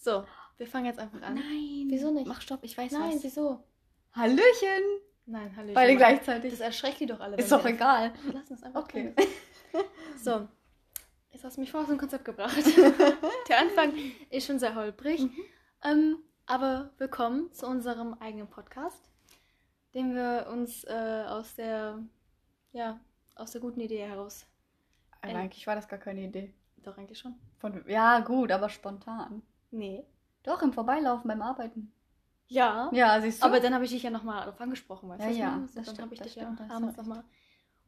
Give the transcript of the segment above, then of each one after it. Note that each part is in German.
So, wir fangen jetzt einfach an. Nein. Wieso nicht? Mach Stopp, ich weiß Nein, was. wieso? Hallöchen. Nein, hallo. Beide gleichzeitig. Das erschreckt die doch alle. Ist doch egal. Wir lassen es einfach Okay. So, jetzt hast du mich vor aus dem Konzept gebracht. Der Anfang ist schon sehr holprig. Mhm. Ähm, aber willkommen zu unserem eigenen Podcast, den wir uns äh, aus der, ja, aus der guten Idee heraus. Aber eigentlich war das gar keine Idee. Doch, eigentlich schon. Von, ja, gut, aber spontan. Nee. Doch, im Vorbeilaufen beim Arbeiten. Ja. Ja, siehst du? Aber dann habe ich dich ja nochmal darauf angesprochen, weißt Ja, du? ja, meine? das dann habe ich dich ja abends nochmal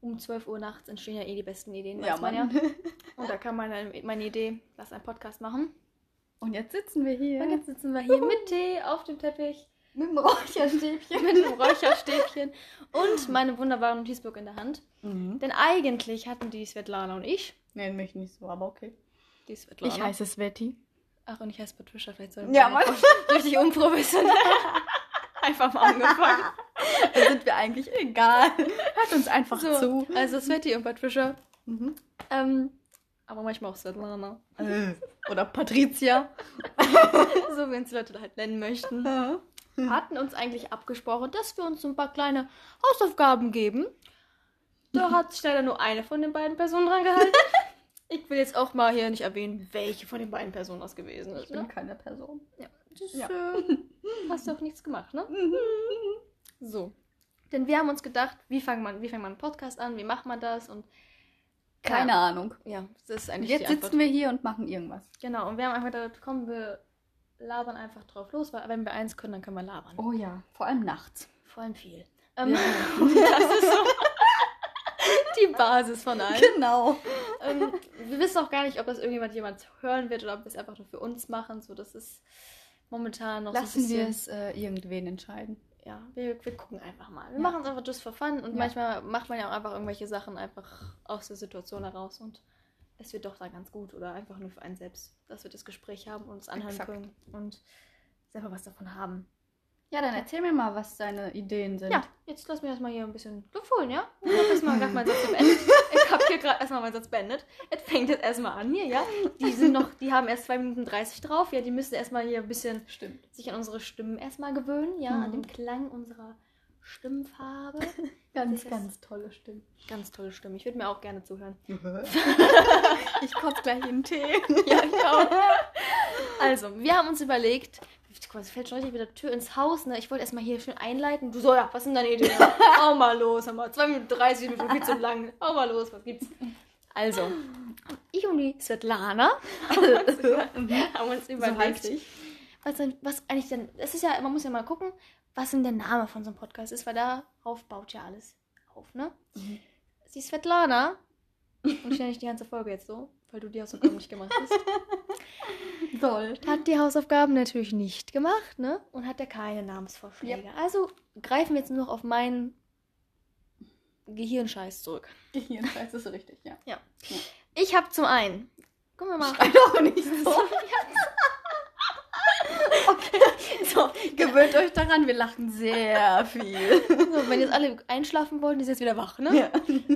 um 12 Uhr nachts entstehen ja eh die besten Ideen, ja, weiß man ja. Und da kam meine, meine Idee, lass einen Podcast machen. Und jetzt sitzen wir hier. Und jetzt sitzen wir hier mit Tee auf dem Teppich, mit dem Räucherstäbchen. mit einem Räucherstäbchen und meinem wunderbaren Notizbuch in der Hand. Mhm. Denn eigentlich hatten die Svetlana und ich, Nenn mich nicht so, aber okay. die Svetlana. Ich heiße Sveti. Ach, und ich heiße Patricia, vielleicht soll Ja, Mann. Richtig unprofessionell. Einfach mal angefangen. Da sind wir eigentlich egal. Hört uns einfach So, zu. also Sveti und Patricia. Mhm. Ähm, aber manchmal auch Svetlana. Äh, Oder Patricia. so wie uns die Leute halt nennen möchten. Mhm. hatten uns eigentlich abgesprochen, dass wir uns ein paar kleine Hausaufgaben geben. Da hat sich leider nur eine von den beiden Personen dran gehalten. Ich will jetzt auch mal hier nicht erwähnen, welche von den beiden Personen das gewesen Ich ist. bin Ne? keine Person. Ja, das Ja. Äh, hast du auch nichts gemacht, ne? So. Denn wir haben uns gedacht, wie fängt man, wie fängt man einen Podcast an, wie macht man das und Keine Ja. Ahnung. ja, das ist eigentlich jetzt sitzen wir hier und machen irgendwas. Genau, und wir haben einfach gedacht, komm, wir labern einfach drauf los, weil wenn wir eins können, dann können wir labern. Oh ja, vor allem nachts. Vor allem viel. Ähm, Ja. das ist so die Basis von allem. Genau. ähm, wir wissen auch gar nicht, ob das irgendjemand jemand hören wird oder ob wir es einfach nur für uns machen. So, das ist momentan noch Lassen so wir ein bisschen. es äh, irgendwen entscheiden. Ja, wir, wir gucken einfach mal. Wir Ja. machen es einfach just for fun und Ja. manchmal macht man ja auch einfach irgendwelche Sachen einfach aus der Situation heraus und es wird doch dann ganz gut oder einfach nur für einen selbst, dass wir das Gespräch haben und uns anhören Exakt. können und selber was davon haben. Ja, dann erzähl mir mal, was deine Ideen sind. Ja, jetzt lass mich erstmal hier ein bisschen Luft holen, ja? Ich habe erstmal gerade meinen Satz beendet. Ich habe hier gerade erstmal meinen Satz beendet. Jetzt fängt jetzt erstmal an hier, ja? Die sind noch, die haben erst 2 Minuten 30 drauf, ja? Die müssen erstmal hier ein bisschen Stimmt. sich an unsere Stimmen erstmal gewöhnen, ja? An Mhm. dem Klang unserer Stimmfarbe. Ganz, Das ganz tolle Stimme. Ganz tolle Stimme. Ich würde mir auch gerne zuhören. ich kotze gleich in den Tee. Ja, ich auch. Also, wir haben uns überlegt, es fällt schon richtig wieder Tür ins Haus, ne? Ich wollte erstmal hier schön einleiten. Du so, ja, was sind deine Ideen? Hau mal los, hau mal. 2 Minuten 30 Minuten viel zu lang. Hau mal los, was gibt's? Also, ich und die Svetlana haben uns So überlegt, ich. was, denn, was eigentlich denn, es ist ja, man muss ja mal gucken, was denn der Name von so einem Podcast ist, weil darauf baut ja alles auf, ne? Mhm. Die Svetlana, und ich nenne nicht die ganze Folge jetzt so, weil du die Hausaufgaben nicht gemacht hast, Soll. hat die Hausaufgaben natürlich nicht gemacht, ne? Und hat ja keine Namensvorschläge. Also greifen wir jetzt nur noch auf meinen Gehirnscheiß zurück. Gehirnscheiß ist richtig, ja. Ich habe zum einen, gucken wir mal, Schrei doch nicht so. so, Gewöhnt euch daran, wir lachen sehr viel. so, wenn jetzt alle einschlafen wollen, sind jetzt wieder wach, ne? Ja.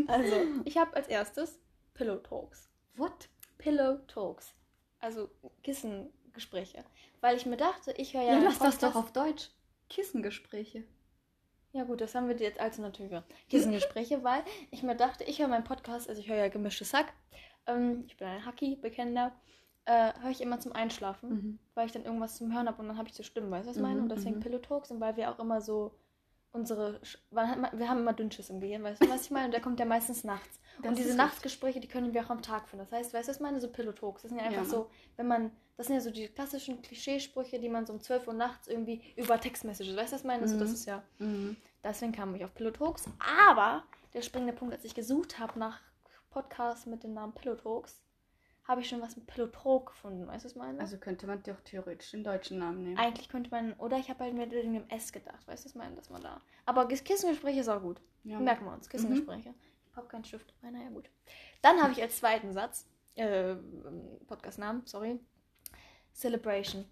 Also, ich habe als erstes Pillow Talks. What? Pillow Talks. Also Kissengespräche. Weil ich mir dachte, ich höre ja. Ja, lass das doch auf Deutsch. Kissengespräche. Ja, gut, das haben wir jetzt Alternative. Kissengespräche, weil ich mir dachte, ich höre meinen Podcast, also ich höre ja gemischtes Hack. Ähm, ich bin ein Hacki-Bekennender. Äh, höre ich immer zum Einschlafen, Mhm. weil ich dann irgendwas zum Hören habe und dann habe ich zu Stimmen, weißt du, was ich meine? Mhm, Und deswegen mhm. Pillow Talks und weil wir auch immer so unsere. Wir haben immer Dünnschiss im Gehirn, weißt du, was ich meine? Und der kommt ja meistens nachts. Das und diese Nachtgespräche, die können wir auch am Tag führen. Das heißt, weißt du, was ich meine? So Pillow Talks. Das sind ja einfach Ja. so, wenn man. Das sind ja so die klassischen Klischeesprüche, die man so um 12 Uhr nachts irgendwie über Textmessages, weißt du, was ich meine? Also, das Mhm. ist ja. Mhm. Deswegen kam ich auf Pillow Talks. Aber der springende Punkt, als ich gesucht habe nach Podcasts mit dem Namen Pillow Talks, habe ich schon was mit Talk gefunden. Weißt du, was ich meine? Also könnte man doch theoretisch den deutschen Namen nehmen. Eigentlich könnte man, oder ich habe halt mit dem S gedacht. Weißt du, was ich meine? Dass man da. Aber Kiss- Kissengespräche ist auch gut. Ja. Merken wir uns. Kissengespräche. Ich habe keinen Stift dabei, naja, gut. Dann habe ich als zweiten Satz, äh, Podcastnamen, sorry, Celebration.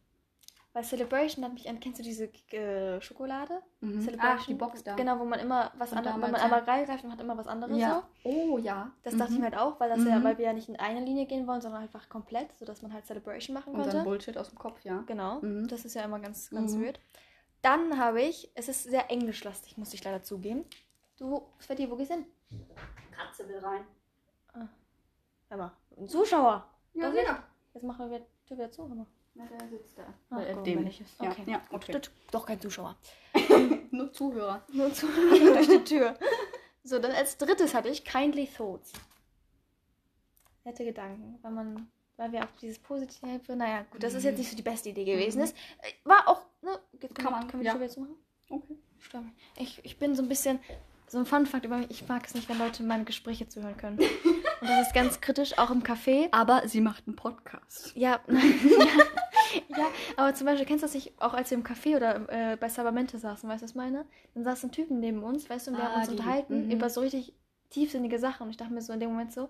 Weil Celebration hat mich an, kennst du diese äh, Schokolade? Mhm. Celebration. Ach, die Box da. Genau, wo man immer was anderes, wenn man einmal ja. reingreift und hat immer was anderes Ja. so. Oh ja. Das dachte ich Mhm. mir halt auch, weil das ja, Mhm. weil wir ja nicht in eine Linie gehen wollen, sondern einfach komplett, sodass man halt Celebration machen Und konnte. dann Bullshit aus dem Kopf, ja. Genau. Mhm. Das ist ja immer ganz, ganz Mhm. weird. Dann habe ich, es ist sehr englischlastig, muss ich leider zugeben. Du, Sveti, wo gehst du hin? Katze will rein. Hör mal, ein Zuschauer. Ja, Das ist- sicher. Jetzt machen wir die Tür wieder zu, hör mal. Na, der sitzt da. Ach, Äh, guck, dem. ich es- Ja, Okay. ja, okay. Doch kein Zuschauer. Nur Zuhörer. Nur zu durch die Tür. So, dann als drittes hatte ich Kindly Thoughts. Nette Gedanken, weil man, weil wir auch dieses Positive, naja, gut, das ist jetzt nicht so die beste Idee gewesen Mhm. ist. Äh, War auch, ne, jetzt Kann man, können wir die ja. Wieder zumachen? Okay. Mich. Ich, ich bin so ein bisschen, so ein Fun Fact über mich, ich mag es nicht, wenn Leute meine Gespräche zuhören können. Und das ist ganz kritisch, auch im Café. Aber sie macht einen Podcast. Ja, ja, ja, aber zum Beispiel, kennst du das nicht, auch als wir im Café oder äh, bei Sabamente saßen, weißt du, was ich meine? Dann saß ein Typen neben uns, weißt du, und wir Ah, haben uns die- unterhalten mhm. über so richtig tiefsinnige Sachen. Und ich dachte mir so in dem Moment so,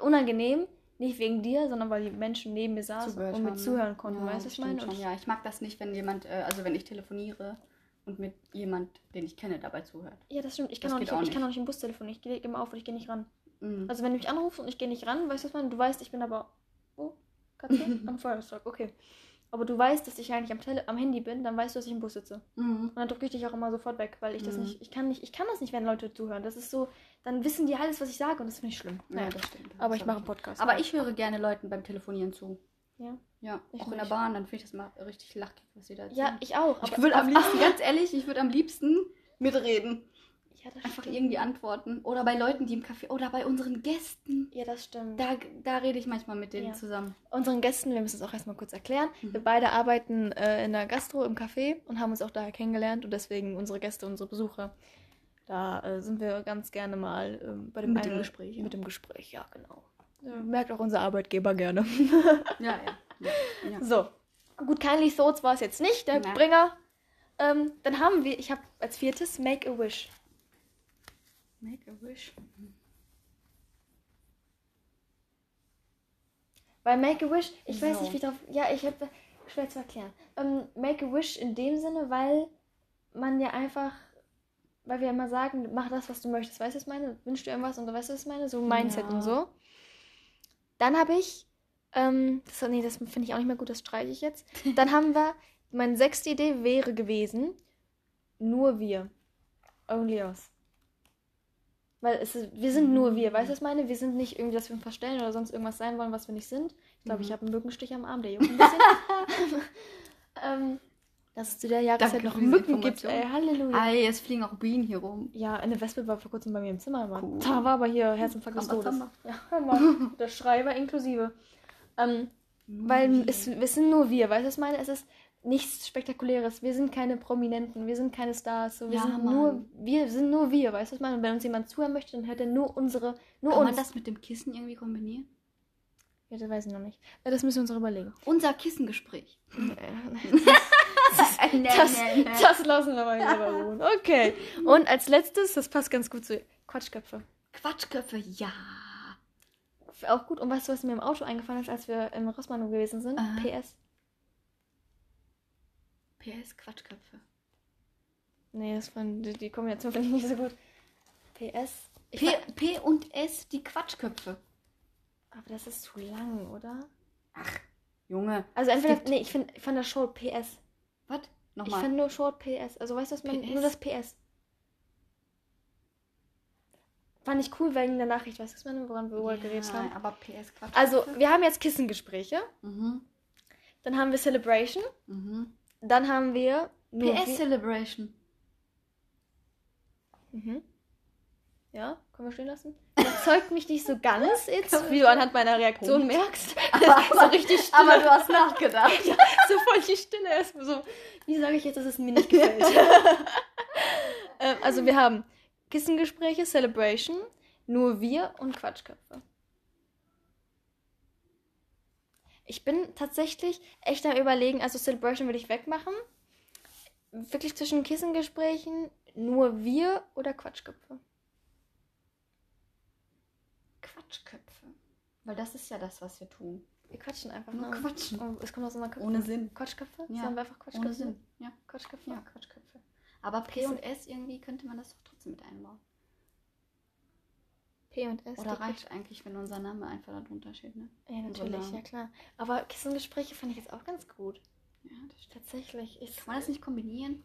unangenehm, nicht wegen dir, sondern weil die Menschen neben mir saßen Zugehört und haben, ne? zuhören konnten, Ja, weißt du, was ich meine? Schon, ja, ich mag das nicht, wenn jemand, äh, also wenn ich telefoniere und mit jemand, den ich kenne, dabei zuhört. ja, das stimmt. Ich kann, Das auch nicht, auch ich kann nicht. auch nicht im Bus telefonieren. Ich gehe immer auf und ich gehe nicht ran. Mhm. Also wenn du mich anrufst und ich gehe nicht ran, weißt du, was ich meine? Du weißt, ich bin aber. Oh, Katze? am Feuerzeug, okay. Aber du weißt, dass ich eigentlich am, Tele am Handy bin, dann weißt du, dass ich im Bus sitze. Mhm. Und dann drücke ich dich auch immer sofort weg, weil ich das Mhm. nicht, ich kann nicht, ich kann das nicht, wenn Leute zuhören. Das ist so, dann wissen die alles, was ich sage und das finde ich schlimm. Ja, Naja, das stimmt. aber Das ich hab mache einen Podcast. Aber ich höre gerne Leuten beim Telefonieren zu. Ja. Ja, Ich auch in der. Bahn, dann finde ich das mal richtig lachig, was sie da erzählen. Ja, ich auch. ich aber- würde am aber- liebsten, ganz ehrlich, ich würde am liebsten mitreden. Ja, Einfach stimmt. irgendwie antworten. Oder bei Leuten, die im Café, oder bei unseren Gästen. Ja, das stimmt. Da, da rede ich manchmal mit denen Ja. zusammen. Unseren Gästen, wir müssen es auch erstmal kurz erklären. Mhm. Wir beide arbeiten äh, in der Gastro im Café und haben uns auch daher kennengelernt und deswegen unsere Gäste, unsere Besucher. Da äh, sind wir ganz gerne mal ähm, bei dem Mit dem Gespräch, ja. Mit dem Gespräch, ja, genau. Äh, merkt auch unser Arbeitgeber gerne. Ja, ja. ja. So. Gut, Kindly Thoughts war es jetzt nicht, der. Bringer. Ähm, dann haben wir, ich habe als viertes Make a Wish. Make a wish. Weil Make a Wish, ich weiß So. nicht, wie ich drauf. Ja, ich habe. Schwer zu erklären. Ähm, make a Wish in dem Sinne, weil man ja einfach. Weil wir immer sagen, mach das, was du möchtest. Weißt du, was ich meine? Wünschst du irgendwas und du weißt, was ich meine? So Mindset Ja. und so. Dann habe ich. Ähm, das, nee, das finde ich auch nicht mehr gut, das streiche ich jetzt. Dann haben wir. Meine sechste Idee wäre gewesen, nur wir. Only us. Weil es ist, wir sind nur wir, weißt du, was ich meine? Wir sind nicht irgendwie, dass wir uns verstellen oder sonst irgendwas sein wollen, was wir nicht sind. Ich glaube, Mhm. ich habe einen Mückenstich am Arm, der juckt ein bisschen. ähm, dass es zu der Jahreszeit Danke noch Mücken gibt, ey, Halleluja. Ah, jetzt fliegen auch Bienen hier rum. Ja, eine Wespe war vor kurzem bei mir im Zimmer, Mann. Cool. Da war aber hier Herzinfarkt des Todes. Ja. Der Schrei war inklusive. Ähm, weil es, es sind nur wir, weißt du, was ich meine? Es ist nichts Spektakuläres. Wir sind keine Prominenten, wir sind keine Stars. So, wir Ja, sind Mann. nur, wir sind nur wir, weißt du, was meine? Und wenn uns jemand zuhören möchte, dann hört er nur unsere, nur Kann uns. man das mit dem Kissen irgendwie kombinieren? Ja, das weiß ich noch nicht. Das müssen wir uns noch überlegen. Unser Kissengespräch. Das, das lassen wir mal mal ruhen. Okay. Und als letztes, das passt ganz gut zu Quatschköpfe. Quatschköpfe, ja. Auch gut. Und weißt du, was mir im Auto eingefallen ist, als wir im Rossmann gewesen sind? Aha. PS. PS Quatschköpfe. Nee, das fand, die, die Kombination finde ich nicht so gut. PS. Ich P, P und S, die Quatschköpfe. aber das ist zu lang, oder? Ach, Junge. Also entweder, nee, ich finde ich fand das Short PS. Was? Ich Nochmal. finde nur Short PS. Also weißt du, was man, PS? nur das PS. Fand ich cool wegen der Nachricht, weißt du, was man, woran wir vorher geredet haben. aber PS Quatschköpfe. Also, wir haben jetzt Kissengespräche. Mhm. Dann haben wir Celebration. Mhm. Dann haben wir PS Celebration. Mhm. Ja, können wir stehen lassen? Überzeugt mich nicht so ganz jetzt, wie du anhand meiner Reaktion merkst. so richtig still. Aber du hast nachgedacht. ja, so voll die Stille erstmal so. Wie sage ich jetzt, dass es mir nicht gefällt? ähm, also wir haben Kissengespräche, Celebration, nur wir und Quatschköpfe. Ich bin tatsächlich echt am überlegen, also Celebration würde ich wegmachen. Wirklich zwischen Kissengesprächen, nur wir oder Quatschköpfe. Quatschköpfe. Weil das ist ja das, was wir tun. Wir quatschen einfach. Nur ne? quatschen. Oh, es kommt aus unserer Köpfe. Ohne Sinn. Quatschköpfe? Ja, Sagen wir einfach Quatschköpfe? Ohne Sinn. Ja. Quatschköpfe? Ja, Quatschköpfe. Aber P und S irgendwie könnte man das doch trotzdem mit einbauen. P und S. Oder reicht eigentlich, wenn unser Name einfach da drunter steht, ne? Ja, natürlich, ja klar. Aber Kissengespräche fand ich jetzt auch ganz gut. Ja, das stimmt. Tatsächlich. Ich, Kann man das nicht kombinieren?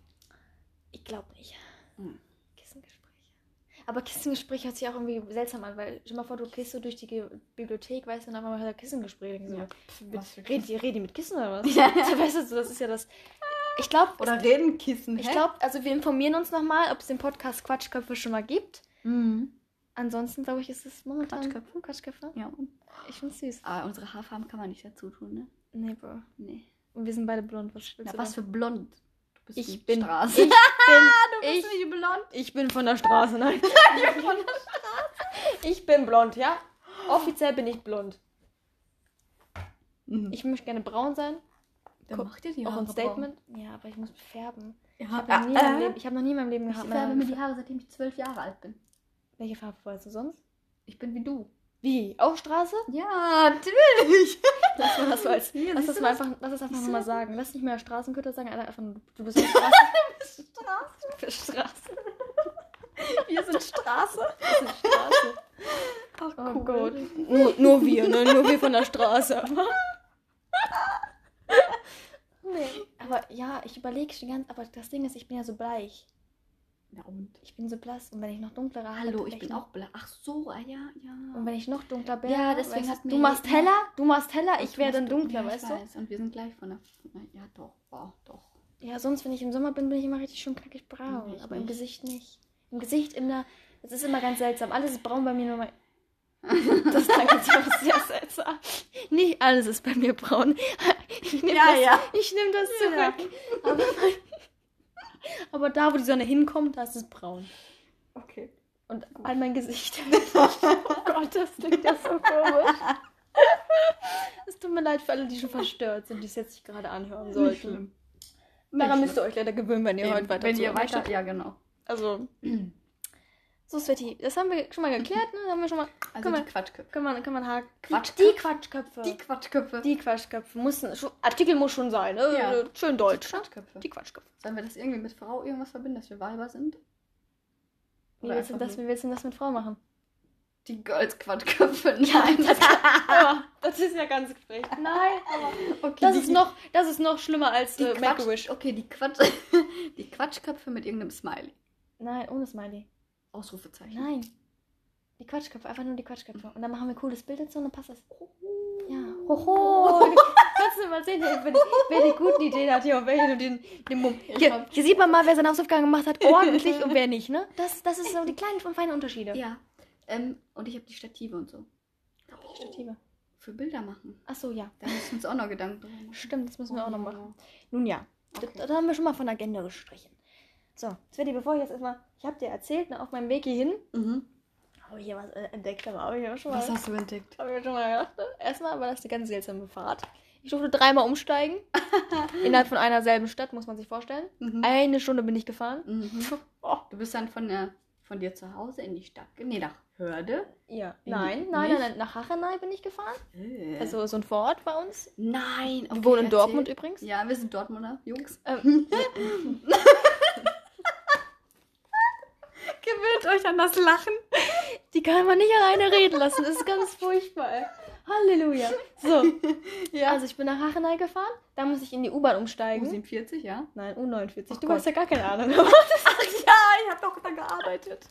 ich glaube nicht. Hm. Kissengespräche. Aber Kissengespräch hört sich auch irgendwie seltsam an, weil stell mal vor, du gehst so durch die Bibliothek, weißt du, und hört er Kissengespräch. So, Ja, mit, für reden, die, reden mit Kissen oder was? Ja. weißt du, so, das ist ja das. Ich glaube, Oder Redenkissen, ich glaube, also wir informieren uns nochmal, ob es den Podcast Quatschköpfe schon mal gibt. Mhm. Ansonsten glaube ich, ist es momentan Quatschköpfe? Quatschköpfe. Ja? Ich find's süß. Aber unsere Haarfarben kann man nicht dazu tun, ne? Nee, Bro. Nee. Und wir sind beide blond. Was willst Na, du was für blond. Du bist Ich die bin. Straße. Ich bin. du ich, bist nicht blond. ich bin von der Straße, nein. Ich bin blond, ja? Offiziell bin ich blond. Mhm. Ich möchte gerne braun sein. Dann macht ihr die Auch Haare ein Statement. Ja, aber ich muss färben. Ja, Ich habe noch, nie in meinem Leben- ich hab noch nie in meinem Leben Ich gehabt. färbe mir die Haare, seitdem ich zwölf Jahre alt bin. Welche Farbe wolltest du sonst? Ich bin wie du. Wie? Auch Straße? Ja, natürlich. Lass mal das so als. Hier, Lass das du mal einfach, lass das einfach nochmal du? sagen. Lass nicht mehr Straßenköter sagen, einfach nur, du bist Straße. Straße. für Straße. Wir sind Straße. Das ist Straße. Ach, Oh Gott. Nur, nur wir, ne? Nur wir von der Straße. nee. Aber ja, ich überlege schon ganz, aber das Ding ist, ich bin ja so bleich. Na und? Ich bin so blass und wenn ich noch dunkler habe. Hallo, ich bin auch blau. Ach so, ah, ja, ja. Und wenn ich noch dunkler bin, Ja, deswegen weißt hat du, mir- du machst heller, du machst heller, ich werde dann du- dunkler, ja, weißt ich du? weiß. Und wir sind gleich von der. Ja, doch. Wow, doch. Ja, sonst, wenn ich im Sommer bin, bin ich immer richtig schön knackig braun. Ich aber im nicht. Gesicht nicht. Im Gesicht immer, das ist immer ganz seltsam. Alles ist braun bei mir, nur mein. Das jetzt auch sehr seltsam. Nicht alles ist bei mir braun. Ich nehme Ja, das, ja. Ich nehm das Ja. zurück. Aber, aber da, wo die Sonne hinkommt, da ist es braun. Okay. Und an mein Gesicht. oh Gott, das klingt ja so komisch. Es tut mir leid für alle, die schon verstört sind, die es jetzt nicht gerade anhören Nicht sollten. schlimm. Daran Nicht müsst ihr euch leider gewöhnen, wenn ihr Eben, heute weiter Wenn ihr weiter. Ja, genau. Also, so Sveti, das haben wir schon mal geklärt, ne? Haben wir schon mal. Also man- die Quatschköpfe. Kann man, kann man haken. Quatschköpfe? Die Quatschköpfe. Die Quatschköpfe. Die Quatschköpfe. Schon- Artikel muss schon sein, ne? Ja. Schön deutsch, ne? Quatschköpfe. Die Quatschköpfe. Sollen wir das irgendwie mit Frau irgendwas verbinden, dass wir Weiber sind? Wie willst, du das, wie willst du das mit Frau machen? Die Girls-Quatschköpfe. Nein. das, aber, das ist ja ganz Gespräch. Nein, aber. okay, Das die, ist noch, das ist noch schlimmer als die äh, Make-A-Wish. Okay, die, Quatsch, die Quatschköpfe mit irgendeinem Smiley. Nein, ohne Smiley. Ausrufezeichen. Nein. Die Quatschköpfe, einfach nur die Quatschköpfe. Und dann machen wir ein cooles Bild dazu und dann passt das. Ja. Hoho. Kannst du mal sehen, wer, wer die guten Ideen hat hier und wer hier den, den Mumm. Hier, hier sieht man mal, wer seine Hausaufgaben gemacht hat, ordentlich und wer nicht, ne? Das, das ist so die kleinen und feinen Unterschiede. Ja. Ähm, und ich habe die Stative und so. Die Stative. Für Bilder machen. Ach so, ja. Da müssen wir uns auch noch Gedanken drüber machen. Stimmt, das müssen wir auch noch machen. Oh. Nun ja, Okay. da, da haben wir schon mal von Agenda gestrichen. So, Sveti, bevor ich jetzt erstmal, ich habe dir erzählt, ne, auf meinem Weg hierhin, Mhm. habe ich hier was äh, entdeckt, aber habe ich ja schon mal. Was hast du entdeckt? Hab ich mir schon mal gedacht. ne? Erstmal war das eine ganz seltsame Fahrt. Ich durfte dreimal umsteigen. Innerhalb von einer selben Stadt, muss man sich vorstellen. Mhm. Eine Stunde bin ich gefahren. Mhm. Oh. Du bist dann von, der, von dir zu Hause in die Stadt. Nee, nach Hörde. Ja. In Nein, die- nein, nein, nein, nach Hachenay bin ich gefahren. Äh. Also so ein Vorort bei uns. Nein. Wir wohnen in erzähl. Dortmund übrigens. Ja, wir sind Dortmunder, Jungs. Ähm, Gewöhnt euch an das Lachen. die kann man nicht alleine reden lassen. Das ist ganz furchtbar. Halleluja. So, Ja. also ich bin nach Hachenay gefahren. Da muss ich in die U-Bahn umsteigen. U47, ja? Nein, U49. Oh du Gott. hast ja gar keine Ahnung. Ach ja, ich habe doch da gearbeitet.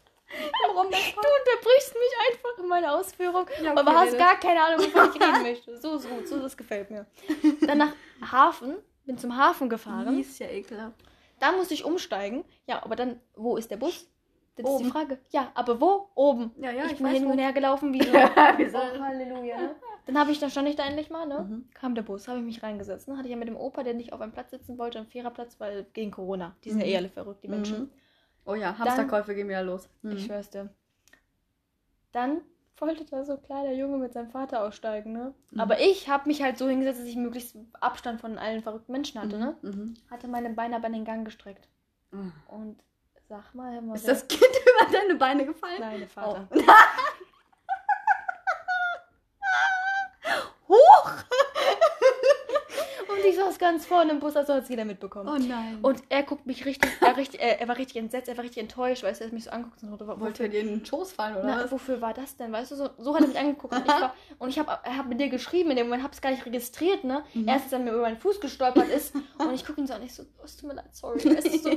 Warum Du unterbrichst mich einfach in meiner Ausführung, Ja, okay, aber hast rede. gar keine Ahnung, wovon ich reden möchte. So ist gut, so das gefällt mir. Dann nach Hafen, bin zum Hafen gefahren. ist ja ekelhaft. Da musste ich umsteigen. Ja, aber dann, wo ist der Bus? Das ist Oben. die Frage. Ja, aber wo? Oben. Ja, ja, ich, ich bin hin und her gelaufen wie so. Wieso? oh, Halleluja. Ne? Dann habe ich, dann stand ich da endlich mal, ne? Mhm. Kam der Bus, habe ich mich reingesetzt. Ne? Hatte ich ja mit dem Opa, der nicht auf einem Platz sitzen wollte, einen Viererplatz, weil gegen Corona. Die sind ja Mhm. eh alle verrückt, die Menschen. Mhm. Oh ja, Hamsterkäufe gehen wieder los. Mhm. Ich schwör's dir. Dann wollte da so ein kleiner Junge mit seinem Vater aussteigen, ne? Mhm. Aber ich habe mich halt so hingesetzt, dass ich möglichst Abstand von allen verrückten Menschen hatte, ne? Mhm. Hatte meine Beine aber in den Gang gestreckt. Mhm. Und sag mal, mal Ist das Kind über deine Beine gefallen? Nein, der Vater. Huch! Und ich saß ganz vorne im Bus, also hat es jeder mitbekommen. Oh nein. Und er guckt mich richtig, er, richtig er, er war richtig entsetzt, er war richtig enttäuscht, weil er mich so anguckt und so, wollte er dir in den Schoß fallen, oder na, was? wofür war das denn? Weißt du, so, so hat er mich angeguckt. Und ich, war, und ich habe hab mit dir geschrieben, in dem Moment habe es gar nicht registriert, ne? Mhm. Erst als er mir über meinen Fuß gestolpert ist. und ich gucke ihn so an, ich so, oh, es tut mir leid, sorry. Weißt du, so,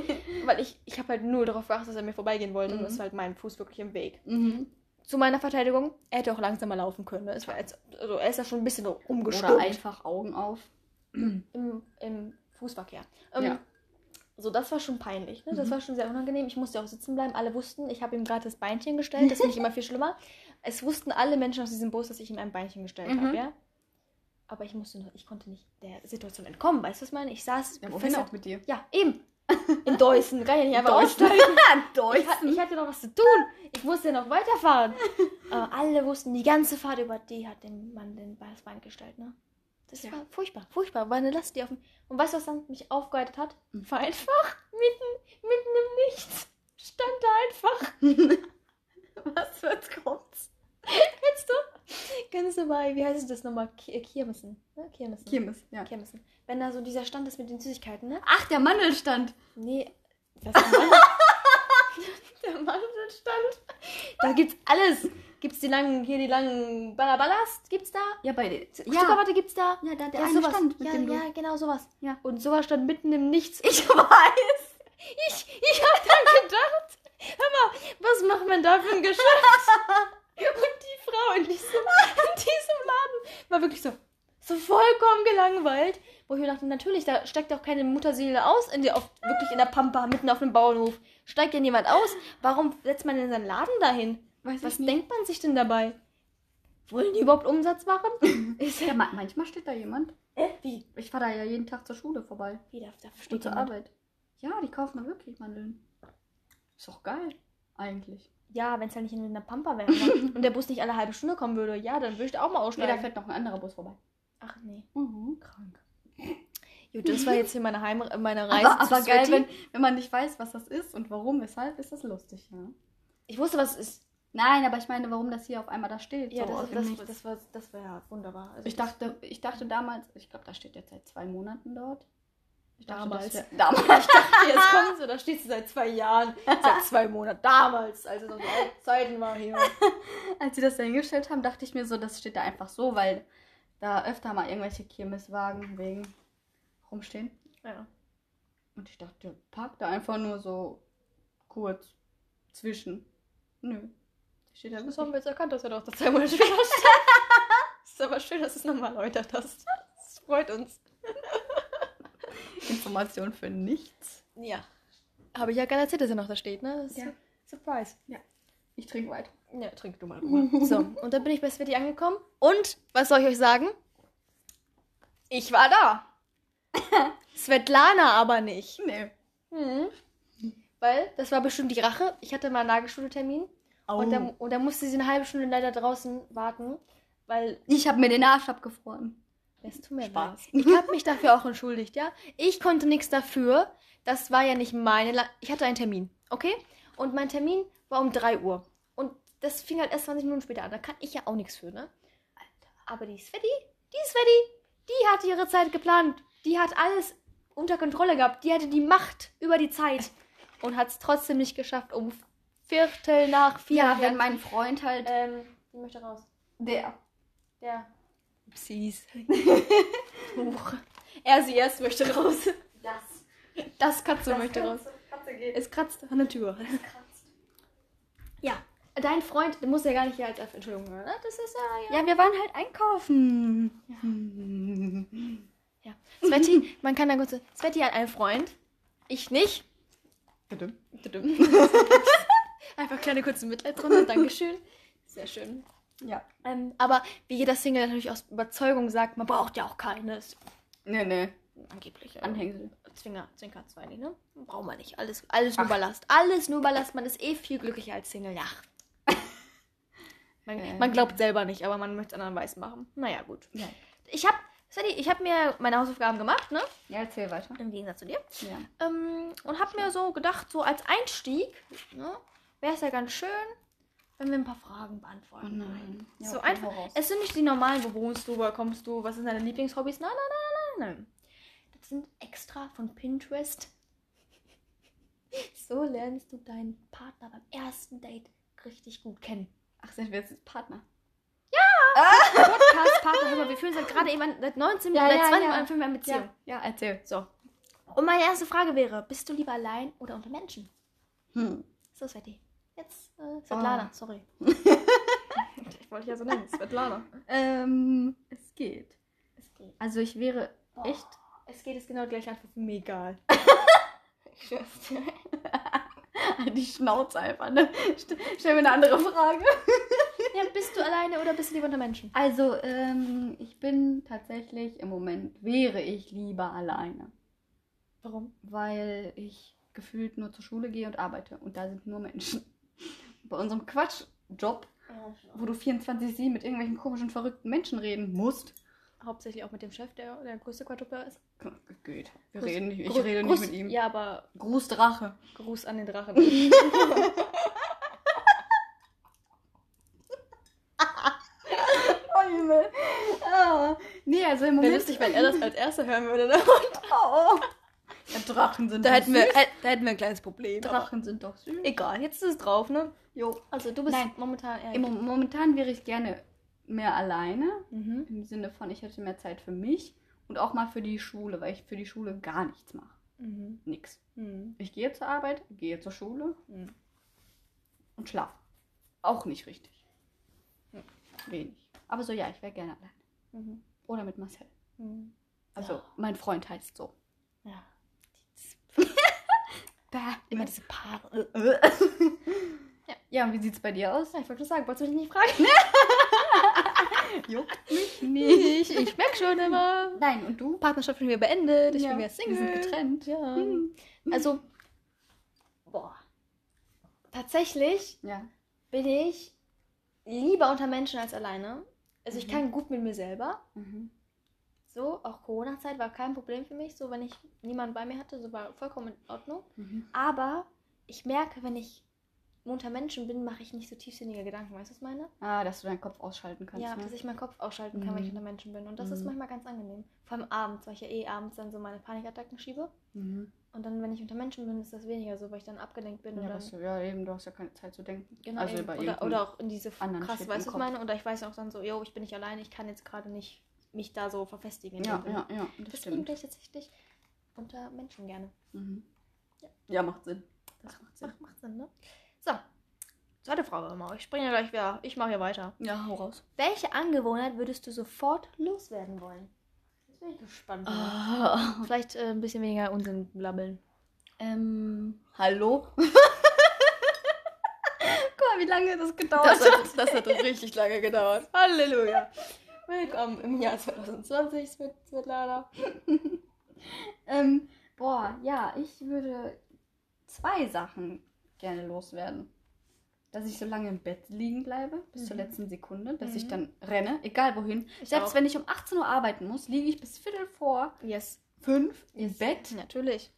weil ich, ich habe halt nur darauf geachtet, dass er mir vorbeigehen wollte. Und Mhm. es war halt mein Fuß wirklich im Weg. Mhm. Zu meiner Verteidigung, er hätte auch langsamer laufen können. Ne? Es war jetzt, also er ist ja schon ein bisschen Oder umgestimmt einfach Augen auf. im, im Fußverkehr. Ähm, Ja. So, das war schon peinlich. Ne? Das Mhm. war schon sehr unangenehm. Ich musste auch sitzen bleiben. Alle wussten, ich habe ihm gerade das Beinchen gestellt. Das finde ich immer viel schlimmer. Es wussten alle Menschen aus diesem Bus, dass ich ihm ein Beinchen gestellt Mhm. habe, ja. Aber ich musste noch, ich konnte nicht der Situation entkommen. Weißt du, was ich meine? Ich saß. Ja, wohin auch mit dir? Ja, eben. In Deußen. Kann ich nicht einfach Deußen. aussteigen. Ich, Deußen. ich hatte noch was zu tun. Ich musste ja noch weiterfahren. Aber alle wussten, die ganze Fahrt über die hat dem Mann den das Bein gestellt, ne? Das Ja. war furchtbar, furchtbar. War eine Last, die auf dem. Und weißt du, was dann mich aufgeheitert hat? Mhm. War einfach mitten, mitten im Nichts. Stand da einfach. Was wird kommt's? Kennst du? Kennst du bei, wie heißt das nochmal? Äh, Kirmessen. Ne? Kirmessen. Kirmes, ja. Kirmessen. Wenn da so dieser Stand ist mit den Süßigkeiten, ne? Ach, der Mandelstand. Nee, das ist der Mann. der Mandelstand. Da gibt's alles. Gibt's die langen, hier die langen Ballaballas? Gibt's da? Ja, bei den. Ja, Zuckerwatte gibt's da? ja da, der ja, eine sowas. Stand, mit ja, dem du. ja, genau sowas. Ja. Und sowas stand mitten im Nichts. Ich weiß. Ich, ich hab dann gedacht, hör mal, was macht man da für ein Geschäft? Und die Frau in diesem, in diesem Laden war wirklich so, so vollkommen gelangweilt. Wo ich mir dachte, natürlich, da steigt auch keine Mutterseele aus, in die, auf, wirklich in der Pampa, mitten auf dem Bauernhof. Steigt ja niemand aus. Warum setzt man denn seinen Laden dahin? Weiß Was denkt man sich denn dabei? Wollen die überhaupt Umsatz machen? Ist Ja, ma manchmal steht da jemand. Äh, wie? Ich fahre da ja jeden Tag zur Schule vorbei. Wie, da, da Und steht zur jemand. Arbeit. Ja, die kaufen da wirklich Mandeln. Ist doch geil. Eigentlich. Ja, wenn es halt nicht in der Pampa wäre ne? und der Bus nicht alle halbe Stunde kommen würde, ja, dann würde ich da auch mal Nee, aussteigen. da fährt noch ein anderer Bus vorbei. Ach nee, Mhm. krank. Gut, das war jetzt hier meine Heim meine Reise Aber, zu aber geil, wenn, wenn man nicht weiß, was das ist und warum, weshalb, ist das lustig, ja. Ich wusste, was es ist. Nein, aber ich meine, warum das hier auf einmal da steht. Ja, so das, dem das, das, war, das war ja wunderbar. Also ich, das- dachte, ich dachte damals, ich glaube, da steht jetzt seit zwei Monaten dort. Ich dachte, Damals. Das wär, damals. ich dachte, jetzt kommst du, da stehst du seit zwei Jahren, seit zwei Monaten, damals, als es noch alten Zeiten war hier. Als sie das da hingestellt haben, dachte ich mir so, das steht da einfach so, weil da öfter mal irgendwelche Kirmeswagen wegen rumstehen. Ja. Und ich dachte, park da einfach nur so kurz zwischen. Nö. Steht da Das haben wir jetzt erkannt, dass er doch das zwei Monate später steht. ist aber schön, dass du es nochmal erläutert hast. Das freut uns. Information für nichts. Ja. Habe ich ja gerade erzählt, dass er noch da steht, ne? Das Ja. Surprise. Ich trinke weiter. Ja, trink du mal. So, und dann bin ich bei Sveti angekommen. Und, was soll ich euch sagen? Ich war da. Svetlana aber nicht. Nee. Mhm. Weil, das war bestimmt die Rache. Ich hatte mal einen Nagelstudio-Termin. Oh. Und, dann, und dann musste sie eine halbe Stunde leider draußen warten. Weil, ich habe mir den Arsch abgefroren. es tut mir Spaß. leid. Ich habe mich dafür auch entschuldigt, ja. Ich konnte nichts dafür. Das war ja nicht meine. La ich hatte einen Termin, okay? Und mein Termin war um 3 Uhr. Und das fing halt erst 20 Minuten später an. Da kann ich ja auch nichts für, ne? Aber die Sveti, die Sveti, die hat ihre Zeit geplant. Die hat alles unter Kontrolle gehabt. Die hatte die Macht über die Zeit. Und hat es trotzdem nicht geschafft, um Viertel nach vier. Ja, wenn mein Freund halt. Ähm, ich möchte raus. der. Der. Upsies. Huch. Er, sie erst möchte raus. Das. Das Katze möchte raus. Katze geht. Es kratzt an der Tür. Ja. Dein Freund, du musst ja gar nicht hier als Entschuldigung ne? Das ist ja. Ja, wir waren halt einkaufen. Ja. Sveti, man kann da kurz. Sveti hat einen Freund. Ich nicht. Einfach kleine kurze Mitleidsrunde. Dankeschön. Sehr schön. Ja. Ähm, aber wie jeder Single natürlich aus Überzeugung sagt, man braucht ja auch keines. Nee, nee. Angeblich. äh, Anhängsel. Zwinger, Zwinker, zwei, ne? Braucht man nicht. Alles, alles nur Ach. Ballast. Alles nur Ballast. Man ist eh viel glücklicher als Single. Ja. Man, Äh. man glaubt selber nicht, aber man möchte es anderen weiß machen. Naja, gut. Ja. Ich habe ich hab mir meine Hausaufgaben gemacht, ne? Ja, erzähl weiter. Im Gegensatz zu dir. Ja. Ähm, und habe mir so gedacht, so als Einstieg, ne, wäre es ja ganz schön, wenn wir ein paar Fragen Oh beantworten. nein. Ja, so einfach. hau raus. Es sind nicht die normalen, wo wohnst du, woher kommst du, was sind deine Lieblingshobbys? Nein, nein, nein, nein, nein. sind extra von Pinterest. So lernst du deinen Partner beim ersten Date richtig gut kennen. Ach, sind wir jetzt Partner? Podcast-Partner, hör mal, wir führen seit gerade eben seit 19, Ja, seit ja, 20 ja. Eine Beziehung. Ja, ja, erzähl. So. Und meine erste Frage wäre, bist du lieber allein oder unter Menschen? Hm. So, Sveti. Jetzt, äh, Svetlana, Oh. sorry. ich wollte dich ja so nennen, Svetlana. Ähm, es geht. Es geht. Also ich wäre Oh. echt. Es geht ist genau die gleiche Antwort. Mir egal. ich schwör's dir. Die Schnauze einfach, ne? St- Stell mir eine andere Frage. Ja, bist du alleine oder bist du lieber unter Menschen? Also, ähm, ich bin tatsächlich im Moment, wäre ich lieber alleine. Warum? Weil ich gefühlt nur zur Schule gehe und arbeite. Und da sind nur Menschen. Bei unserem Quatschjob, wo du 24-7 mit irgendwelchen komischen, verrückten Menschen reden musst. Hauptsächlich auch mit dem Chef, der der größte Quadrupler ist. Geht. Wir Gruß- reden nicht, ich Gru- rede Gruß- nicht mit ihm. Ja, aber Gruß Drache. Gruß an den Drachen. Oh, Himmel. Ah. Nee, also im Wäre Moment. lustig, wenn er das als erster hören würde. Ne? Oh. Ja, Drachen sind Da doch hätten, wir, süß. hätt- da hätten wir ein kleines Problem. aber Drachen sind doch süß. Egal, jetzt ist es drauf, ne? Jo. Also du bist Nein. momentan eher... Im, Mom- momentan wäre ich gerne mehr alleine. Mhm. Im Sinne von, ich hätte mehr Zeit für mich und auch mal für die Schule, weil ich für die Schule gar nichts mache. Mhm. Nix. Mhm. Ich gehe zur Arbeit, gehe zur Schule Mhm. und schlafe. Auch nicht richtig. Ja. Wenig. Aber so, ja, ich wäre gerne alleine. Oder mit Marcel. Mhm. Also, Ja. mein Freund heißt so. Ja. Bah. Immer diese Paare. Ja, und wie sieht's bei dir aus? Ja, ich wollte sagen, wolltest du mich nicht fragen? Juckt mich Nicht. Ich merke schon immer. Nein, und du? Partnerschaft sind wir beendet. Ich Ja, bin wieder Single. wir sind getrennt. Ja. Hm. Also, boah. Tatsächlich Ja. bin ich lieber unter Menschen als alleine. Also ich Mhm. kann gut mit mir selber. Mhm. So, auch Corona-Zeit war kein Problem für mich. So, wenn ich niemanden bei mir hatte, so war vollkommen in Ordnung. Mhm. Aber ich merke, wenn ich unter Menschen bin, mache ich nicht so tiefsinnige Gedanken. Weißt du, was ich meine? Ah, dass du deinen Kopf ausschalten kannst. ja, ne? dass ich meinen Kopf ausschalten kann, wenn ich Mhm. unter Menschen bin. Und das ist Mhm. manchmal ganz angenehm. Vor allem abends, weil ich ja eh abends dann so meine Panikattacken schiebe. Mhm. Und dann, wenn ich unter Menschen bin, ist das weniger so, weil ich dann abgelenkt bin. Ja, dann, das, ja, eben, du hast ja keine Zeit zu denken. genau, also oder, oder auch in diese anderen krass, weißt du, was ich meine? Oder ich weiß auch dann so, yo, ich bin nicht alleine, ich kann jetzt gerade nicht mich da so verfestigen. Ja, ja, ja, das Deswegen stimmt. ich tatsächlich unter Menschen gerne. Mhm. Ja. Ja, macht Sinn. Das macht Sinn. Macht, macht Sinn, ne? So, zweite Frage mal. Ich springe ja gleich wieder. Ich mache hier weiter. Ja, hau raus. Welche Angewohnheit würdest du sofort loswerden wollen? Bin ich gespannt. Ah. Vielleicht äh, ein bisschen weniger Unsinn blabbeln. Ähm, hallo? Guck mal, wie lange das gedauert Das hat. hat, das hat richtig lange gedauert. Halleluja. Willkommen im Jahr 2020, Svet- Svetlana. Ähm, boah, ja, ich würde zwei Sachen gerne loswerden. Dass ich so lange im Bett liegen bleibe, bis zur Mhm. letzten Sekunde, dass ich Mhm. dann renne, egal wohin. Ich Selbst auch. wenn ich um 18 Uhr arbeiten muss, liege ich bis Viertel vor Yes. fünf im Bett, Natürlich.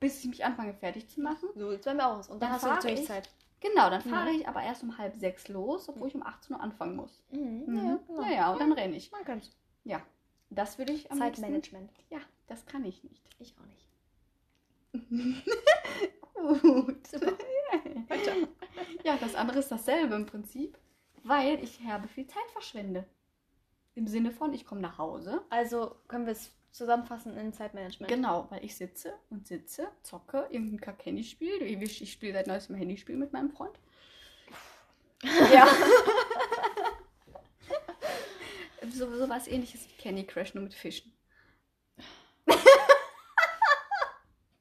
bis ich mich anfange fertig zu machen. So sieht's bei mir aus. Und dann, Dann hast du natürlich ich- Zeit. Genau, dann fahre Mhm. ich aber erst um halb sechs los, obwohl ich um 18 Uhr anfangen muss. Mhm. Mhm. Ja, genau. Ja, ja, und dann renne ich. Man kann's. Ja, das würde ich am liebsten- Zeitmanagement. Ja, das kann ich nicht. Ich auch nicht. Gut. Super. Weiter. Ja, das andere ist dasselbe im Prinzip, weil ich herbe viel Zeit verschwende. Im Sinne von, ich komme nach Hause. Also können wir es zusammenfassen in Zeitmanagement. Genau, weil ich sitze und sitze, zocke, irgendein Kack-Handyspiel. Ich, ich spiele seit neuestem Handyspiel mit meinem Freund. Ja. so, so was ähnliches wie Candy Crush, nur mit Fischen.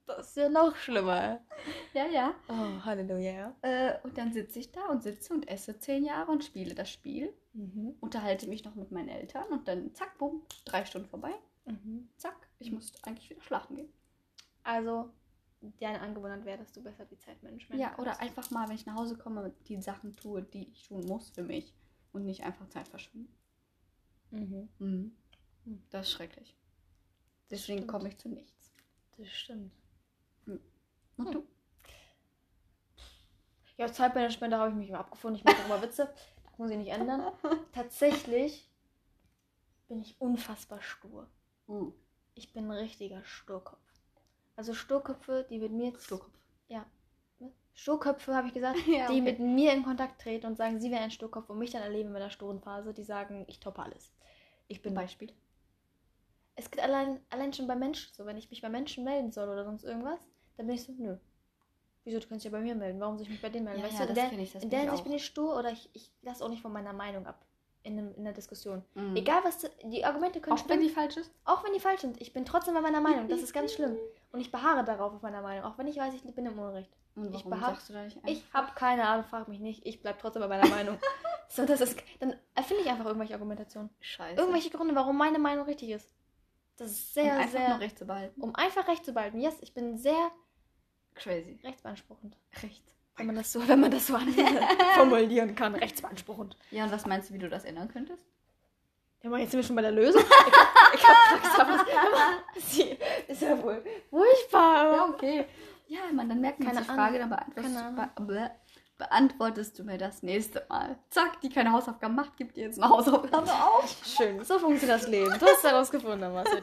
Das ist ja noch schlimmer. Ja, ja. Oh, Halleluja. ja. Äh, und dann sitze ich da und sitze und esse zehn Jahre und spiele das Spiel. Mhm. unterhalte mich noch mit meinen Eltern und dann zack, bumm, drei Stunden vorbei, Mhm. zack, ich muss eigentlich wieder schlafen gehen. Also, deine Angewohnheit wäre, dass du besser die Zeitmanagement Ja, oder kannst. einfach mal, wenn ich nach Hause komme, die Sachen tue, die ich tun muss für mich und nicht einfach Zeit verschwenden. Mhm. Mhm. Das ist schrecklich. Deswegen komme ich zu nichts. Das stimmt. Und Hm. du? Ja, Zeitmanagement, da habe ich mich immer abgefunden. Ich mache immer Witze. Das muss ich nicht ändern. Tatsächlich bin ich unfassbar stur. Mhm. Ich bin ein richtiger Sturkopf. Also Sturköpfe, die mit mir. Sturkopf. Ja. Sturköpfe, habe ich gesagt, Ja, die okay. mit mir in Kontakt treten und sagen, sie wären ein Sturkopf und mich dann erleben in meiner sturen Phase, die sagen, ich toppe alles. Ich bin Beispiel. Es geht allein, allein schon bei Menschen so. Wenn ich mich bei Menschen melden soll oder sonst irgendwas, dann bin ich so, nö. Wieso, du kannst dich ja bei mir melden. Warum soll ich mich bei dir melden? Ja, weißt ja, du, in der, ich, das in der ich Hinsicht bin ich stur oder ich, ich lasse auch nicht von meiner Meinung ab. In, einem, in der Diskussion. Mhm. Egal was, die Argumente können Auch wenn stimmen, die falsch ist? auch wenn die falsch sind. Ich bin trotzdem bei meiner Meinung. Das ist ganz schlimm. Und ich beharre darauf auf meiner Meinung. Auch wenn ich weiß, ich bin im Unrecht. Und Ich warum da nicht Ich einfach? habe keine Ahnung, frag mich nicht. Ich bleib trotzdem bei meiner Meinung. so, das ist, dann erfinde ich einfach irgendwelche Argumentationen. Scheiße. Irgendwelche Gründe, warum meine Meinung richtig ist. Das ist sehr, um einfach sehr. noch recht zu behalten. um einfach recht zu behalten. Yes, ich bin sehr Crazy. rechtsbeanspruchend. Recht. Wenn man das so, wenn man das so formulieren kann, rechtsbeanspruchend. Ja, und was meinst du, wie du das ändern könntest? Ja, aber jetzt sind wir schon bei der Lösung. Ich hab, ich hab Angst, sie ist ja wohl furchtbar. Ja, okay. Ja, Mann, dann merken wir Keine die. Frage, dann beantwortest, du, be be beantwortest du mir das nächste Mal. Zack, die keine Hausaufgaben macht, gibt dir jetzt eine Hausaufgabe auf. Schön, so funktioniert das Leben. Du hast herausgefunden, Marcel.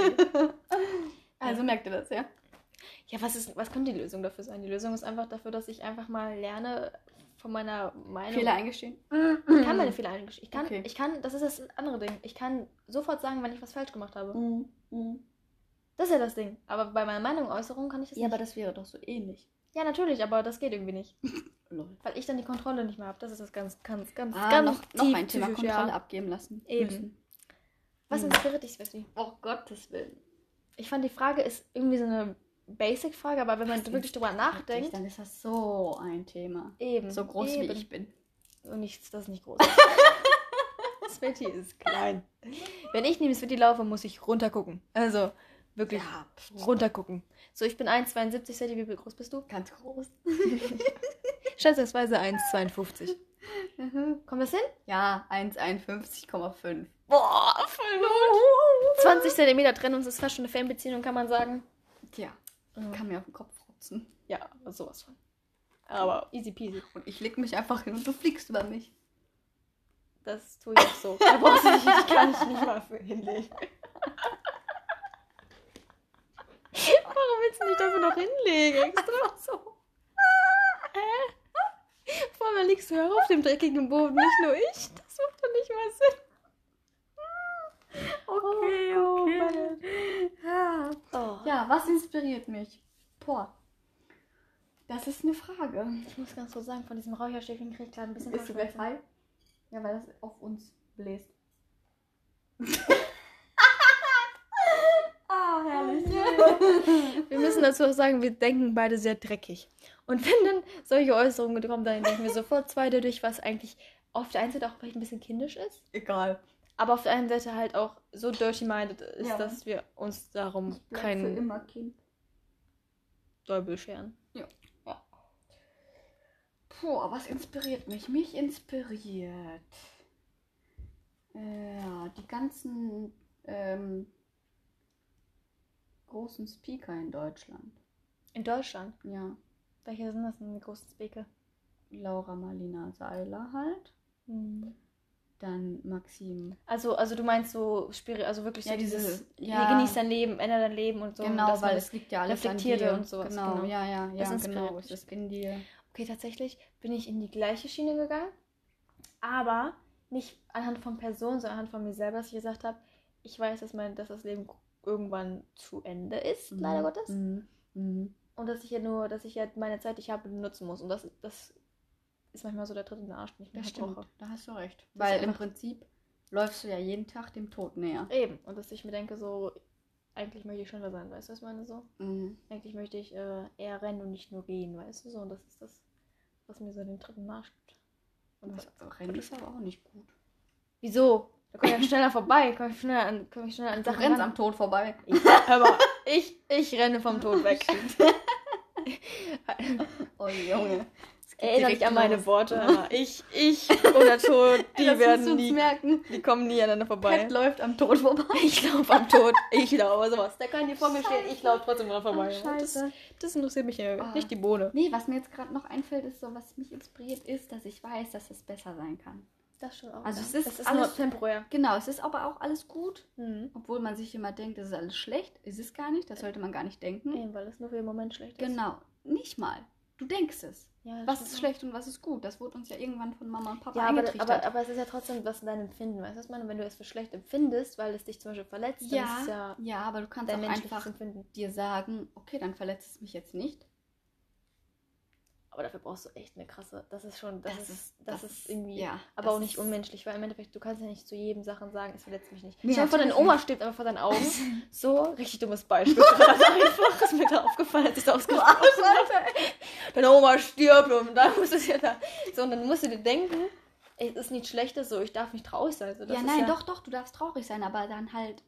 Also merkt ihr das, ja? Ja, was, ist, was könnte die Lösung dafür sein? Die Lösung ist einfach dafür, dass ich einfach mal lerne von meiner Meinung. Fehler eingestehen. Ich kann meine Fehler eingestehen. Ich kann, Okay. ich kann, das ist das andere Ding. Ich kann sofort sagen, wenn ich was falsch gemacht habe. Mhm. Mhm. Das ist ja das Ding. Aber bei meiner Meinungsäußerung kann ich das Ja, nicht. aber das wäre doch so ähnlich. ja, natürlich, aber das geht irgendwie nicht. Weil ich dann die Kontrolle nicht mehr habe. Das ist das ganz, ganz, ganz, Ah, ganz noch, noch tief ein Thema Kontrolle ja. abgeben lassen. Eben. Müssen. Was Mhm. inspiriert dich, Sveti? Oh Gottes Willen. Ich fand, die Frage ist irgendwie so eine Basic-Frage, aber wenn man Was wirklich drüber nachdenkt, Dann ist das so ein Thema. eben. So groß eben. wie ich bin. Und nichts, das ist nicht groß. Sveti ist klein. Wenn ich neben Sveti laufe, muss ich runtergucken. Also, wirklich Ja, runtergucken. So, ich bin 1,72 Sveti. Wie groß bist du? ganz groß. Schätzungsweise 1,52. Kommt das hin? Ja, 1,51,5. Boah, voll gut. 20 Zentimeter trennen uns ist fast schon eine Fanbeziehung, kann man sagen. Tja, kann mir auf den Kopf rotzen. Ja, sowas von. Aber easy peasy. Und ich leg mich einfach hin und du fliegst über mich. Das tue ich auch so. Da brauchst du dich ich kann ich nicht mal für hinlegen. Warum willst du nicht dafür noch hinlegen? Extra so. Vor allem liegst du auf dem dreckigen Boden, nicht nur ich. Das macht doch nicht mal Sinn. Okay, Oh, okay. Ja. Oh. ja, was inspiriert mich? Boah. Das ist eine Frage. Ich muss ganz kurz sagen, von diesem Räucherstäbchen kriege ich gerade ein bisschen Bist du gleich frei? Ja, weil das auf uns bläst. ah, herrlich. Wir müssen dazu auch sagen, wir denken beide sehr dreckig. Und wenn dann solche Äußerungen kommen, dann denken wir sofort zwei dadurch, was eigentlich auf der einen Seite auch vielleicht ein bisschen kindisch ist, Egal. Aber auf der anderen Seite halt auch so dirty-minded ist, Ja. dass wir uns darum Bleib für keinen immer Kind. Däubel scheren. Puh, was inspiriert mich? Mich inspiriert. Äh, Ja, die ganzen ähm, großen Speaker in Deutschland. In Deutschland. Ja, Welche sind das denn, die großen Speaker? Laura Marlina Seiler halt. Dann Maxim. Also, also du meinst so, spiri also wirklich so Ja, diese- dieses, ja. genieß dein Leben, ändere dein Leben und so. und genau, man weil das- es liegt ja alles reflektierte an dir. und sowas, Genau, genau. ja, ja, ja, Das genau. Es ist in dir. Okay, tatsächlich bin ich in die gleiche Schiene gegangen, aber nicht anhand von Personen, sondern anhand von mir selber, dass ich gesagt habe, ich weiß, dass, mein, dass das Leben irgendwann zu Ende ist, leider Gottes. Mhm. Mhm. Und dass ich ja nur, dass ich ja meine Zeit, die ich habe, benutzen muss. Und das, das ist manchmal so der in den Arsch, den ich mir Das stimmt, brauche. da hast du recht. Das Weil im Prinzip läufst du ja jeden Tag dem Tod näher. Eben. Und dass ich mir denke, so, eigentlich möchte ich schneller sein, weißt du, was ich meine? So? Mhm. Eigentlich möchte ich äh, eher rennen und nicht nur gehen, weißt du? So, und das ist das, was mir so den den Arsch gibt. Und Das Rennen ist aber auch nicht gut. Wieso? Da komme ich ja schneller vorbei, komme ich schneller an, komm ich schneller an Du Sachen rennst ran. am Tod vorbei. Ich, aber ich, ich renne vom Tod weg. Oh Junge. Erinnere dich direkt an meine. Worte. Emma. Ich, ich und der Tod, die das werden nie, merken. die kommen nie aneinander vorbei. Pat läuft am Tod vorbei. Ich laufe am Tod, ich laufe sowas. Der kann hier vor mir stehen, ich laufe trotzdem dran vorbei. Ach, das, scheiße. das interessiert mich ja Ah. nicht die Bohne. Nee, was mir jetzt gerade noch einfällt, ist so, was mich inspiriert ist, dass ich weiß, dass es besser sein kann. Das schon auch. Also ja. es ist ist alles- temporär. Genau, es ist aber auch alles gut. Mhm. Obwohl man sich immer denkt, das ist alles schlecht. Es ist gar nicht, das sollte man gar nicht denken. Eben, weil es nur für den Moment schlecht ist. Genau, nicht mal. Du denkst es. Ja, Was ist schlecht und was ist gut? Das wurde uns ja irgendwann von Mama und Papa Ja, aber, eingetrichtert. aber, aber es ist ja trotzdem was dein Empfinden, weißt du, was ich meine? Wenn du es für schlecht empfindest, weil es dich zum Beispiel verletzt, dann ist es ja, ja ja, aber du kannst auch einfach Empfinden. dir sagen, okay, dann verletzt es mich jetzt nicht. Aber dafür brauchst du echt eine krasse. Das ist schon, das, Das ist, das, das ist irgendwie, ja, aber das auch nicht unmenschlich, weil im Endeffekt, du kannst ja nicht zu jedem Sachen sagen, es verletzt mich nicht. Nee, Stell vor, deine Oma stirbt einfach vor deinen Augen. so, richtig dummes Beispiel. gerade einfach, ist mir da aufgefallen, als ich da ausgesprochen habe. Deine Oma stirbt und dann musst du dir da, so, und dann musst du dir denken, es ist nichts Schlechtes, so, ich darf nicht traurig sein. So, das ja, nein, doch, doch, du darfst traurig sein, aber dann halt,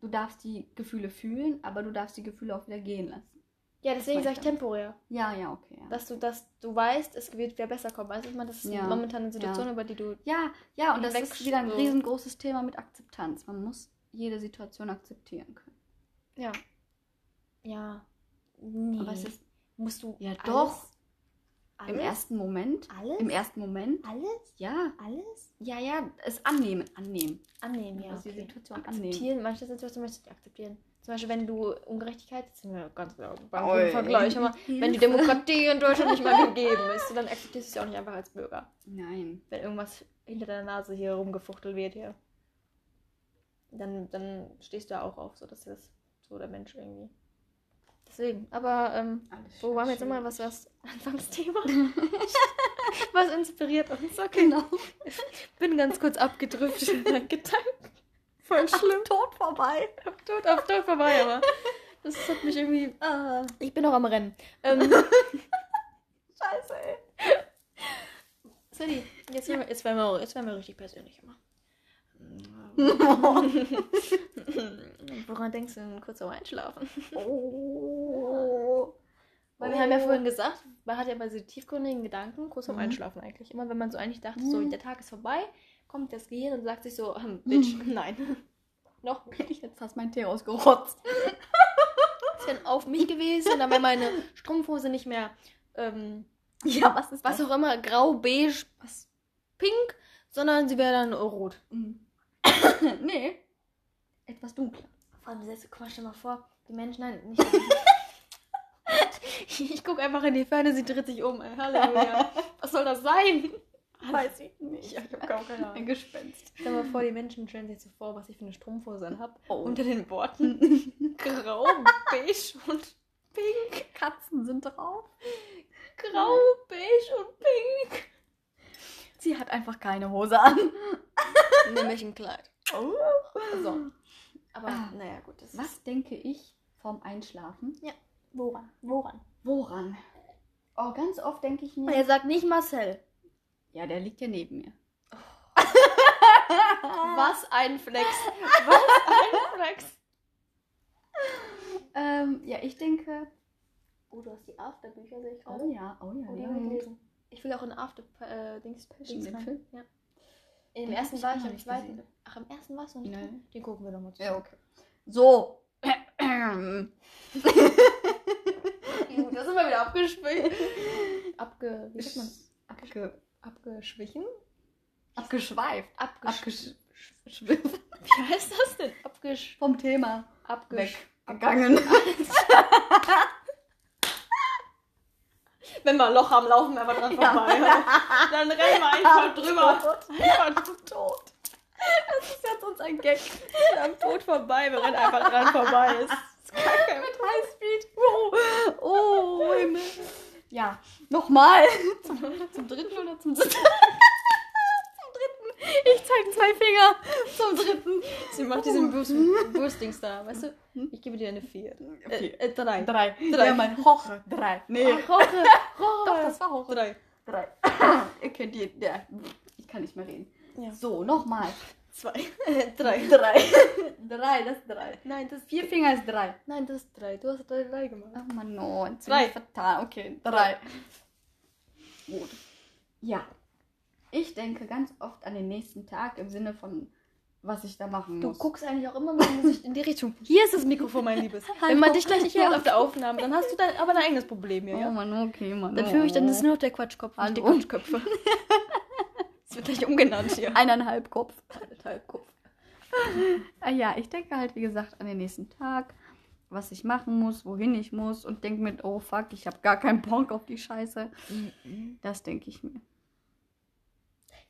du darfst die Gefühle fühlen, aber du darfst die Gefühle auch wieder gehen lassen. Ja, deswegen sage ich temporär. Ja, ja, okay. Ja, Dass du, dass du weißt, es wird wieder besser kommen. Weißt du, ich meine, das ist Ja, momentan eine Situation, ja. über die du. ja, ja und das ist wieder ein so. riesengroßes Thema mit Akzeptanz. Man muss jede Situation akzeptieren können. Ja. Ja. Nee. Aber es ist Musst du. Ja, alles- doch. Alles? im ersten Moment, Alles? im ersten Moment, Alles? ja, Alles? ja, ja, es annehmen, annehmen. Annehmen, ja. Also die okay. Situation annehmen. Akzeptieren. Manche Situationen möchtest du akzeptieren. Zum Beispiel, wenn du Ungerechtigkeit, das sind wir ganz genau beim Vergleich, aber wenn die. Demokratie in Deutschland nicht mal gegeben ist, dann akzeptierst du es ja auch nicht einfach als Bürger. Nein. wenn irgendwas hinter deiner Nase hier rumgefuchtelt wird hier. Dann, dann stehst du ja auch auf, so dass das so der Mensch irgendwie. Deswegen, aber ähm, wo waren wir jetzt immer? Was war das Anfangsthema? was inspiriert uns? Okay, Genau. bin ganz kurz abgedriftet in meinen Gedanken. Voll schlimm. Tot vorbei. Auf tot, auf tot vorbei, aber das hat mich irgendwie. Ah, Ich bin noch am Rennen. Ähm, scheiße, ey. Sadie, jetzt, werden wir, jetzt, werden wir, jetzt werden wir richtig persönlich immer. Woran denkst du kurz am Einschlafen? Oh. Weil wir haben ja vorhin gesagt, man hat ja bei so tiefgründigen Gedanken kurz vorm Mhm. Einschlafen eigentlich. Immer wenn man so eigentlich dachte, so Mhm. der Tag ist vorbei, kommt das Gehirn und sagt sich so, hm, Bitch, nein. Noch Ich hätte fast meinen Tee rausgerotzt. ist dann auf mich gewesen, dann wäre meine Strumpfhose nicht mehr, ähm, Ja, was ist was auch immer, grau, beige, was, pink, sondern sie wäre dann rot. Mhm. nee. Etwas dunkler. Vor allem, jetzt, guck mal, stell mal vor, die Menschen, nein, nicht Ich gucke einfach in die Ferne, sie dreht sich um. Ey, Halleluja. Was soll das sein? Weiß ich nicht. Ich habe kaum keine Ein Ahnung. Gespenst. Stell mal vor, die Menschen stellen sich so vor, was ich für eine Strumpfhose an habe. Oh. Unter den Worten grau, beige und pink. Katzen sind drauf. Grau, beige und pink. Sie hat einfach keine Hose an. Nämlich ein Kleid. Oh. So. Aber, Ah. naja, gut. Das Was denke ich vorm Einschlafen? Woran? Woran? Woran? Oh, ganz oft denke ich mir. Er sagt nicht Marcel. Ja, der liegt ja neben mir. Was ein Flex. Was ein Flex. Ähm, ja, ich denke. Oh, du hast die Afterbücher, sehe ich. Oh ja, oh ja. Oh, ja, ich gut. Ich will auch in After äh, Dings, Passion, den. Film? Ja. Im Den ersten ich war ich, noch im nicht zweiten. gesehen. Ach, im ersten warst du nicht Nein. Den gucken wir nochmal Ja, zusammen. okay. So. Da sind wir wieder abgeschwichen. Abge... Wie sagt man? Abge Abgeschwichen? abgeschweift. Abgesch... Abgeschwiffen. Wie heißt das denn? Abgesch... Vom Thema. Abgesch... Weggegangen. Wenn wir ein Loch haben, laufen wir einfach dran Ja. vorbei. Dann rennen wir einfach drüber. Einfach tot. Das ist jetzt uns ein Gag. am Tod vorbei. Wir rennen einfach dran vorbei. Das ist kacke. Mit Highspeed. Oh, oh Himmel. Ja, nochmal. Zum, zum dritten oder zum dritten? zum dritten. Ich zeige zwei Finger. Zum dritten. Sie macht diesen Wurstdings da, weißt du? Ich gebe dir eine 4. Vier. Äh, äh, drei. Drei. Drei. Ja, mein Hoche. Drei. Nee. Ach, Roche, Roche. Doch, das war Hoche. Drei. Drei. Ihr kennt die. Ja. Ich kann nicht mehr reden. Ja. So, nochmal. Zwei. drei. Drei. drei, das ist drei. Nein, das Vier Finger ist drei. Nein, das ist drei. Du hast drei, drei gemacht. Ach man, no. Drei. ich Fatal. Okay, drei. Gut. Ja. Ich denke ganz oft an den nächsten Tag im Sinne von, was ich da machen Du muss. guckst eigentlich auch immer mit dem Gesicht in die Richtung. Hier ist das Mikrofon, mein Liebes. Wenn man dich gleich nicht hört auf der Aufnahme, dann hast du dann aber dein eigenes Problem hier, Oh ja? Mann, okay, Mann. Dann führe ich, dann ist es nur noch der Quatschkopf, nicht die Hallo. Quatschköpfe. wird gleich umgenannt hier. Eineinhalb Kopf. Eineinhalb Kopf. Ah ja, ich denke halt, wie gesagt, an den nächsten Tag, was ich machen muss, wohin ich muss und denke mir, oh fuck, ich habe gar keinen Bock auf die Scheiße. Das denke ich mir.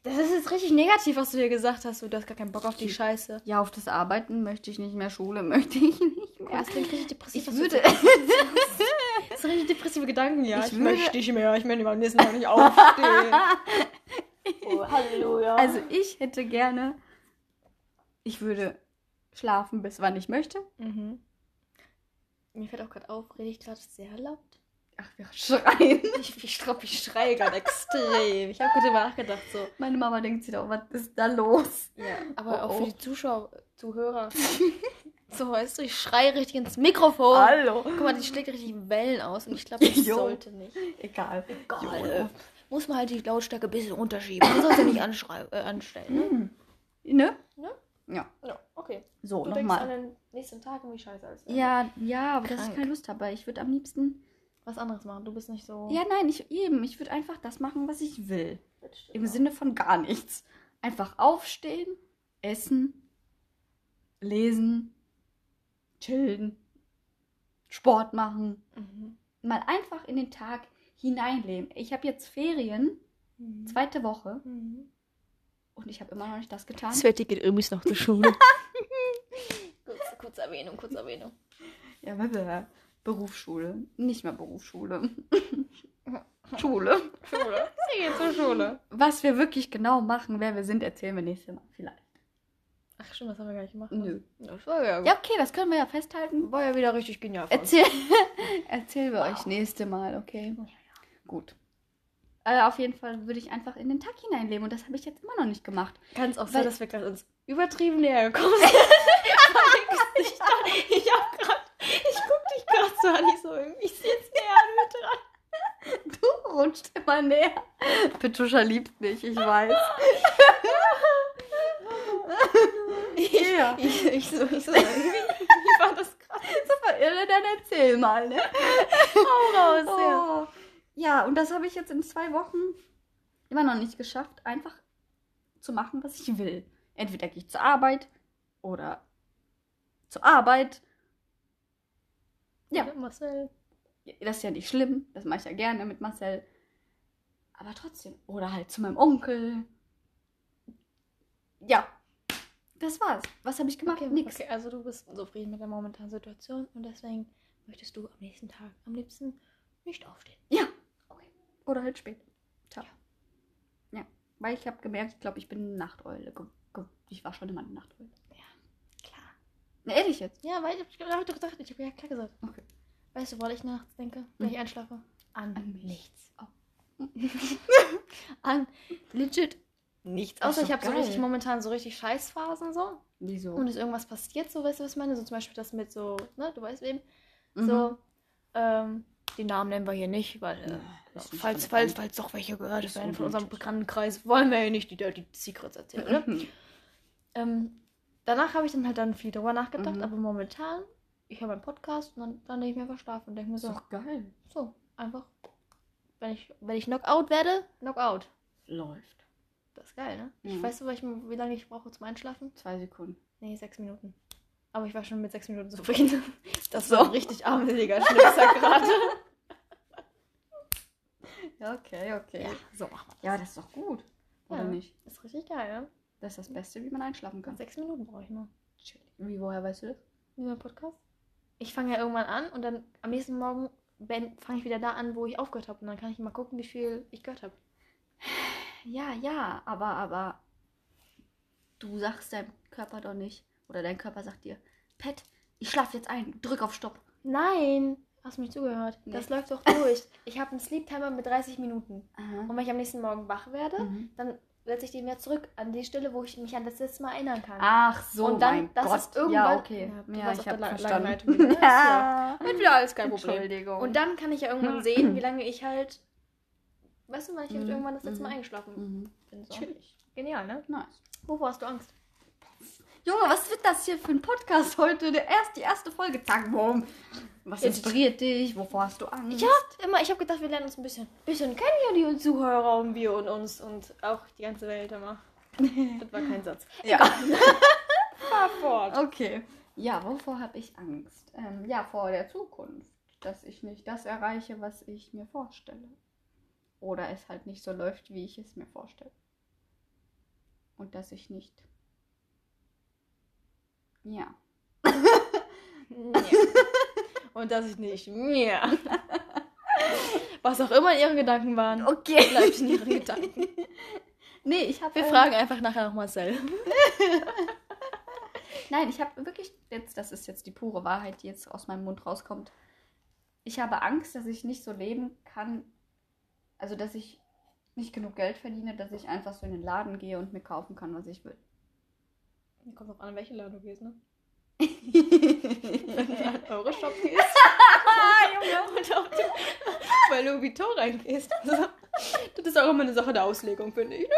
Das ist jetzt richtig negativ, was du hier gesagt hast. Du hast gar keinen Bock auf die Scheiße. Ja, auf das Arbeiten möchte ich nicht mehr, Schule möchte ich nicht mehr. Das klingt richtig depressiv. Ich würde. Das sind richtig depressive Gedanken, ja. Ich Ich, würde- möchte nicht mehr. Ich möchte am nächsten Tag nicht aufstehen. Oh, Halleluja. also ich hätte gerne, ich würde schlafen bis wann ich möchte. Mhm. Mir fällt auch gerade auf, rede ich gerade sehr laut? Ach, wir schreien. Ich, ich, glaub, ich schreie gerade extrem. Ich habe gerade drüber nachgedacht, so. Meine Mama denkt sich doch, was ist da los? Ja, aber Oh, auch oh. für die Zuschauer, Zuhörer. so, weißt du, ich schreie richtig ins Mikrofon. Hallo. Guck mal, die schlägt richtig Wellen aus und ich glaube, Jo. sollte nicht. Egal. Egal. Muss man halt die Lautstärke ein bisschen unterschieben. Man soll es ja nicht äh, anstellen, ne? Ne? Ne? Ja. Ja, okay. So, Du denkst an nochmal. den nächsten Tag und wie scheiße ist. Ja, ja, aber dass ich keine Lust habe. Ich würde am liebsten. Was anderes machen. Du bist nicht so. Ja, nein, ich eben. Ich würde einfach das machen, was ich will. Das Im auch. Sinne von gar nichts. Einfach aufstehen, essen, lesen, chillen, Sport machen. Mhm. Mal einfach in den Tag hineinleben. Ich habe jetzt Ferien, Mhm. zweite Woche, Mhm. und ich habe immer noch nicht das getan. Sveti geht übrigens noch zur Schule. kurz, kurz Erwähnung, kurz Erwähnung. Ja, blablabla. Berufsschule. Nicht mehr Berufsschule. Schule. Schule. Sie geht zur Schule. Was wir wirklich genau machen, wer wir sind, erzählen wir nächstes Mal. Vielleicht. Ach stimmt, das haben wir gar nicht gemacht. Nö. Das war ja, Ja, okay, das können wir ja festhalten. war ja wieder richtig genial. Erzähl, erzählen wir euch nächste Mal, okay? Gut. Äh, auf jeden Fall würde ich einfach in den Tag hineinleben und das habe ich jetzt immer noch nicht gemacht. Kann es auch sein, dass wir gerade uns übertrieben näher gekommen sind. ich ich hab grad, ich guck dich gerade so an, ich so irgendwie jetzt näher an mir dran. Du rutscht immer näher. Petruscha liebt mich, ich weiß. ja. Ich, ich so, ich so, irgendwie, wie war das gerade? Super irre, dann erzähl mal, ne? Hau raus. Oh. Ja, und das habe ich jetzt in zwei Wochen immer noch nicht geschafft, einfach zu machen, was ich will. Entweder gehe ich zur Arbeit oder zur Arbeit. Ja. Marcel. Das ist ja nicht schlimm, das mache ich ja gerne mit Marcel. Aber trotzdem. Oder halt zu meinem Onkel. Ja. Das war's. Was habe ich gemacht? Okay, Nix. okay, also du bist zufrieden mit der momentanen Situation und deswegen möchtest du am nächsten Tag am liebsten nicht aufstehen. Ja. Oder halt spät. Ciao. Ja. Weil ich habe gemerkt, ich glaube, ich bin eine Nachteule. Ich war schon immer eine Nachteule. Klar. Na, ehrlich jetzt. Ja, weil ich habe hab doch gesagt, ich habe ja klar gesagt. Okay. Weißt du, woran ich nachts denke, wenn Hm. ich einschlafe? An, An nichts. Oh. An legit nichts. Außer ich habe so richtig momentan so richtig Scheißphasen so. Wieso? Und ist irgendwas passiert, so weißt du, was ich meine? So zum Beispiel das mit so, ne, du weißt wem. Mhm. So, ähm, die Namen nennen wir hier nicht, weil, äh, Ja, ist falls, falls, falls doch welche gehört Ist werden von unserem unnötig. Bekanntenkreis, wollen wir hier nicht die Dirty Secrets erzählen? Mhm. Ähm, danach habe ich dann halt dann viel drüber nachgedacht, Mhm. aber momentan, ich höre meinen Podcast und dann, dann lege ich mir einfach schlafen und denke mir Ist so, doch geil. so, einfach, wenn ich, wenn ich Knockout werde, Knockout. Läuft. Das ist geil, ne? Mhm. Ich weiß, wie lange ich brauche zum Einschlafen? Zwei Sekunden. Nee, sechs Minuten. Aber ich war schon mit sechs Minuten zufrieden. Das So. war ein richtig armseliger Schnipser gerade. Ja, okay, okay. Ja, Ja. so machen ja, das ist doch gut. Oder Ja. nicht? Das ist richtig geil, ne? Das ist das Beste, wie man einschlafen kann. Sechs Minuten brauche ich nur. Chillig. Wie, woher weißt du das? Wie mein Podcast. Ich fange ja irgendwann an und dann am nächsten Morgen fange ich wieder da an, wo ich aufgehört habe. Und dann kann ich mal gucken, wie viel ich gehört habe. Ja, ja, aber, aber du sagst deinem Körper doch nicht, oder dein Körper sagt dir, Pet, ich schlafe jetzt ein, drück auf Stopp. Nein! Hast du mich zugehört? Nee. Das läuft doch durch. Ich habe einen Sleep Timer mit 30 Minuten. Aha. Und wenn ich am nächsten Morgen wach werde, Mhm. dann setze ich den wieder zurück an die Stelle, wo ich mich an das letzte Mal erinnern kann. Ach so, Und dann, mein das Gott. ist irgendwann. Ja, okay. Ja, Ja, ich habe verstanden. wieder. Ist ja. Wird wieder alles kein Problem. Entschuldigung. Und dann kann ich ja irgendwann sehen, wie lange ich halt. Weißt du, wann ich halt Mhm. irgendwann das letzte Mal Mhm. eingeschlafen Mhm. bin? So. Chillig. Genial, ne? Nice. Wovor hast du Angst? Junge, was wird das hier für ein Podcast heute? Der erst, die erste Folge. Zack, boom. Was Jetzt- inspiriert dich? Wovor hast du Angst? Ich hab immer, ich habe gedacht, wir lernen uns ein bisschen, bisschen kennen hier, die Zuhörer und wir und uns und auch die ganze Welt immer. Das war kein Satz. Ja. Fahr fort. Okay. Ja, wovor habe ich Angst? Ähm, ja, vor der Zukunft. Dass ich nicht das erreiche, was ich mir vorstelle. Oder es halt nicht so läuft, wie ich es mir vorstelle. Und dass ich nicht. Ja. Ja. Und dass ich nicht mehr. Was auch immer ihre Gedanken waren, Okay. bleibt in ihren Gedanken. Nee, ich habe. Wir fragen einfach nachher noch Marcel. Nein, ich habe wirklich, jetzt, das ist jetzt die pure Wahrheit, die jetzt aus meinem Mund rauskommt. Ich habe Angst, dass ich nicht so leben kann, also dass ich nicht genug Geld verdiene, dass ich einfach so in den Laden gehe und mir kaufen kann, was ich will. Kommt auch an, welche Laden du gehst, ne? Wenn du in einen Euro-Shop gehst. Junge. Und auch bei Louis Vuitton reingehst. Also, das ist auch immer eine Sache der Auslegung, finde ich, ne?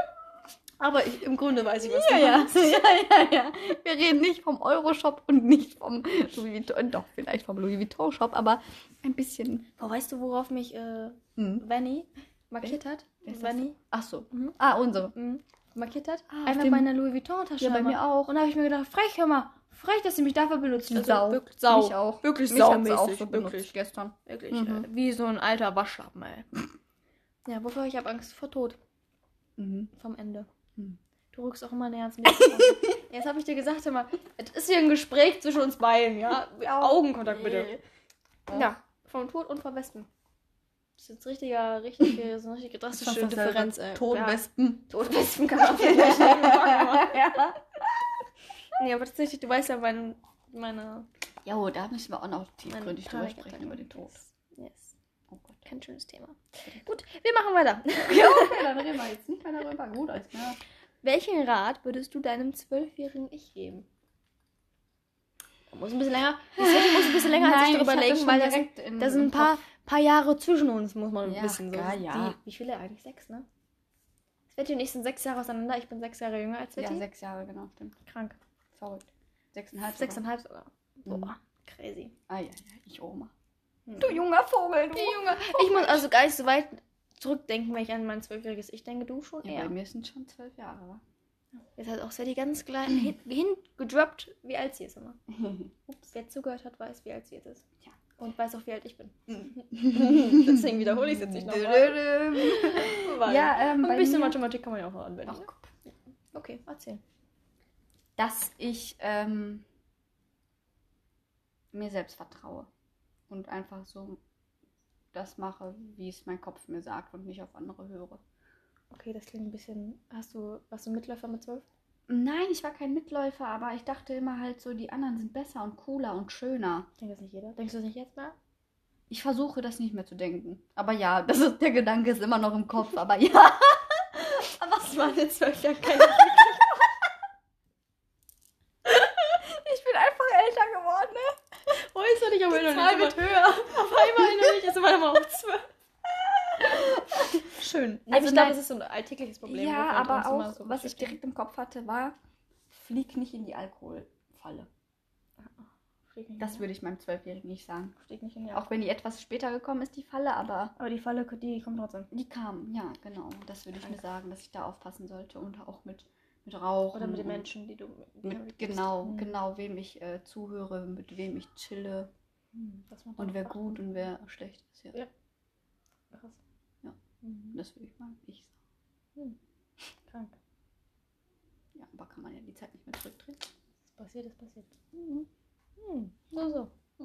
Aber ich, im Grunde weiß ich, was du Ja, ja, meinst. ja, ja, ja. Wir reden nicht vom Euro-Shop und nicht vom Louis Vuitton, doch vielleicht vom Louis Vuitton-Shop, aber ein bisschen. Oh, weißt du, worauf mich äh, Hm. Vanny markiert hat? Vanny Ach so. Mhm. Ah, unsere. mhm. Markiert hat? Ah, Einmal bei einer Louis Vuitton-Tasche. Ja, bei mir auch. Und da habe ich mir gedacht, frech, hör mal, frech, dass sie mich dafür benutzt. Also, Sau. Wirklich, sau. Mich auch. Wirklich Mich saumäßig. auch so wirklich. gestern. Wirklich, Mhm. äh, wie so ein alter Waschlappen, ey. Ja, wovor ich habe Angst vor Tod. Mhm. Vom Ende. Hm. Du rückst auch immer näher ans Mikrofon. Jetzt habe ich dir gesagt, hör mal, es ist hier ein Gespräch zwischen uns beiden, ja? Augenkontakt bitte. Ja, vom Tod und vom Wespen. Das ist jetzt richtiger, richtig, so eine richtig drastische dasselbe. Differenz, ey. Todwespen. Ja, Todwespen kann man vielleicht nehmen. aber- ja. Nee, aber tatsächlich, du weißt ja, meine, meine, Ja, oh, da müssen wir auch noch tiefgründig drüber sprechen über den Tod. Yes. Oh Gott. Kein schönes Thema. Gut, wir machen weiter. Ja, okay, dann reden wir jetzt nicht mehr darüber. Gut, alles klar. Welchen Rat würdest du deinem zwölfjährigen Ich geben? Muss ein bisschen länger. Ich muss ein bisschen länger als ich Nein, darüber ich hatte denken, schon weil da sind, da ein paar. Paar Jahre zwischen uns, muss man Ja, wissen. So. gar ja. Die, wie viele eigentlich? Sechs, ne? Sveti und ich sind sechs Jahre auseinander. Ich bin sechs Jahre jünger als Ja, Sveti. sechs Jahre, genau, stimmt. Krank. Verrückt. Sechseinhalb. Sechseinhalb sogar. Mhm. Boah, crazy. Ah, ja, ja, ich Oma. Hm. Du junger Vogel, du. Die Junge. Ich muss also gar nicht so weit zurückdenken, wenn ich an mein zwölfjähriges Ich denke. Du schon Ja, eher. bei mir sind schon zwölf Jahre, wa? Jetzt hat auch Sveti ganz klein hin, hingedroppt, wie alt sie ist immer. Ups. Wer zugehört hat, weiß, wie alt sie jetzt ist. Ja. Und weiß auch, wie alt ich bin. Deswegen wiederhole ich es jetzt nicht nochmal. Ja, ähm, ein bisschen Mathematik kann man ja auch noch anwenden. Ach, ne? Okay, erzähl. dass ich ähm, mir selbst vertraue und einfach so das mache, wie es mein Kopf mir sagt und nicht auf andere höre. Okay, das klingt ein bisschen. Hast du. Warst du Mitläufer mit zwölf? Nein, ich war kein Mitläufer, aber ich dachte immer halt so, die anderen sind besser und cooler und schöner. Denkt das nicht jeder? Denkst du das nicht jetzt mehr? Ich versuche das nicht mehr zu denken. Aber ja, das ist, der Gedanke ist immer noch im Kopf, aber ja. Aber was war denn zwölf Jahre keine Ich bin einfach älter geworden, ne? Äußerlich, aber Die noch Zahl nicht. wird höher. Auf einmal noch nicht. Ist immer noch mal auf zwölf. Schön. Also Also ich glaube, das ist so ein alltägliches Problem. Ja, aber auch, so was ich direkt im Kopf hatte, war, flieg nicht in die Alkoholfalle. Nicht Das würde ich meinem Zwölfjährigen nicht sagen. nicht. Auch wenn die etwas später gekommen ist, die Falle, aber Aber die Falle, die kommt trotzdem. die kam, ja, genau. Das würde ich mir sagen, dass ich da aufpassen sollte und auch mit, mit Rauchen. Oder mit den Menschen, die du. Mit, bist. genau, Hm. genau, wem ich äh, zuhöre, mit wem ich chille Hm, und wer gut und wer schlecht ist. Ja, Ja. Krass. Mhm. das würde ich mal ich sagen. Krank. Ja, aber kann man ja die Zeit nicht mehr zurückdrehen. Das passiert, das passiert. Mhm. Hm. So, so.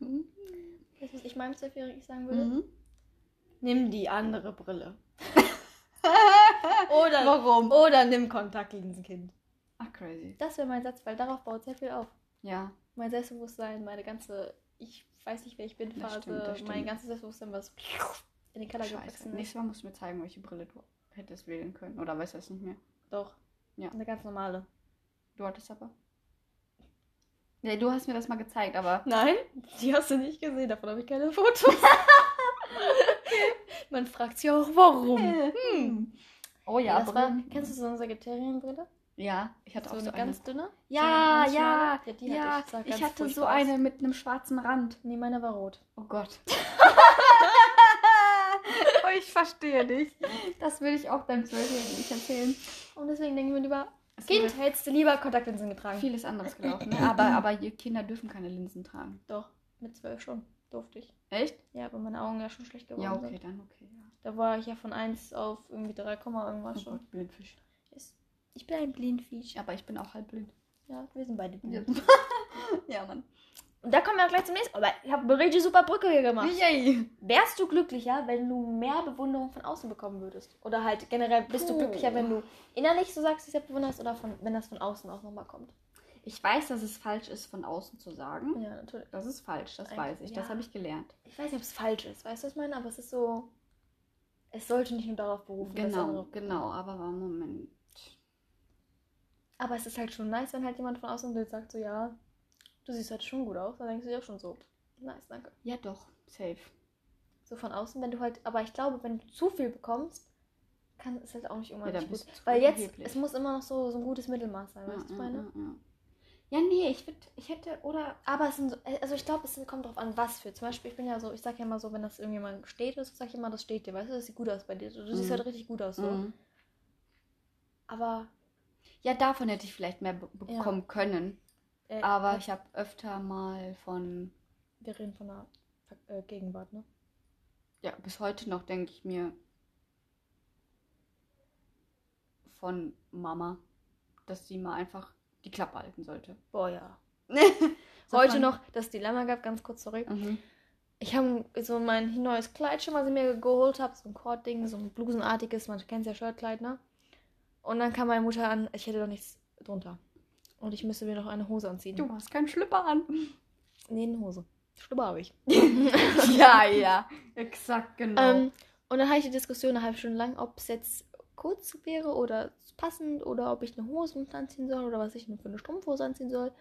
Mhm. Weißt du, was ich meinem Zwölfjährigen sagen würde? Mhm. Nimm die andere Brille. Oder, Warum? oder nimm Kontaktlinsenkind. Ach, crazy. Das wäre mein Satz, weil darauf baut sehr viel auf. Ja, Mein Selbstbewusstsein, meine ganze, ich weiß nicht, wer ich bin, Das Phase, stimmt, das mein stimmt. ganzes Selbstbewusstsein, was in den Keller gewachsen. Nächstes Mal musst du mir zeigen, welche Brille du hättest wählen können. Oder weißt du es nicht mehr? Doch. Ja. Eine ganz normale. Du hattest aber. Nee, du hast mir das mal gezeigt, aber. Nein, die hast du nicht gesehen, davon habe ich keine Fotos. Man fragt sich auch, warum. Hm. Oh ja, das war, Brillen. kennst du so eine Sekretärinnenbrille? Ja, ich hatte So auch eine so ganz eine. dünne? Ja, so eine ja? Ja, die ja. hatte ich. Ich hatte so furchtbar eine aus. mit einem schwarzen Rand. Nee, meine war rot. Oh Gott. oh, ich verstehe dich. Das würde ich auch deinem Zwölfjährigen nicht erzählen. Und deswegen denke ich mir lieber, Es Kind, hättest du lieber Kontaktlinsen getragen. vieles anderes gelaufen. Ne? Aber, aber Kinder dürfen keine Linsen tragen. Doch, mit zwölf schon. Durfte ich. Echt? Ja, weil meine Augen ja schon schlecht geworden Ja, okay, sind. dann okay. Ja. Da war ich ja von 1 auf irgendwie 3, irgendwas Oh schon. Gott, Blindfisch. Ich bin ein Blindfisch. Aber ich bin auch halb blind. Ja, wir sind beide blind. ja, Mann. Und da kommen wir auch gleich zum nächsten. Aber ich habe eine richtig super Brücke hier gemacht. Yay. Wärst du glücklicher, wenn du mehr Bewunderung von außen bekommen würdest? Oder halt generell bist du Puh. glücklicher, wenn du innerlich so sagst, dich selbst bewunderst oder von, wenn das von außen auch nochmal kommt? Ich weiß, dass es falsch ist, von außen zu sagen. Ja, natürlich. Das ist falsch, das Eigentlich, weiß ich. Das ja. habe ich gelernt. Ich weiß nicht, ob es falsch ist, weißt du, was ich meine? Aber es ist so. Es sollte nicht nur darauf berufen, dass Genau, genau. Aber Moment. Aber es ist halt schon nice, wenn halt jemand von außen Bild sagt, so ja, du siehst halt schon gut aus. Dann denkst du dir auch schon so, nice, danke. Ja, doch. Safe. So von außen, wenn du halt, aber ich glaube, wenn du zu viel bekommst, kann es halt auch nicht immer Ja, gut. Weil jetzt, überheblich. es muss immer noch so, so ein gutes Mittelmaß sein, Ja, weißt du, ja, meine? ja, ja. ja, nee, ich würde, ich hätte, oder. Aber es sind so, also ich glaube, es kommt drauf an, was für. Zum Beispiel, ich bin ja so, ich sag ja immer so, wenn das irgendjemand steht, so sag ich immer, das steht dir, weißt du, das sieht gut aus bei dir. Du, du siehst Mhm. halt richtig gut aus, so. Mhm. Aber, Ja, davon hätte ich vielleicht mehr be Ja. bekommen können. äh, Aber äh, ich habe öfter mal von, wir reden von der äh, Gegenwart, ne? ja, bis heute noch denke ich mir von Mama, dass sie mal einfach die Klappe halten sollte. Boah, ja. Heute noch das Dilemma gab, ganz kurz zurück. Mhm. Ich habe so mein neues Kleid schon, was ich mir geholt habe, so ein Kordding, so ein blusenartiges, man kennt ja Shirtkleid, ne? Und dann kam meine Mutter an, ich hätte doch nichts drunter. Und ich müsste mir noch eine Hose anziehen. Du hast keinen Schlüpper an. Nee, eine Hose. Schlüpper habe ich. ja, ja, exakt, genau. Ähm, und dann hatte ich die Diskussion eine halbe Stunde lang, ob es jetzt kurz wäre oder passend oder ob ich eine Hose anziehen soll oder was ich für eine Strumpfhose anziehen soll.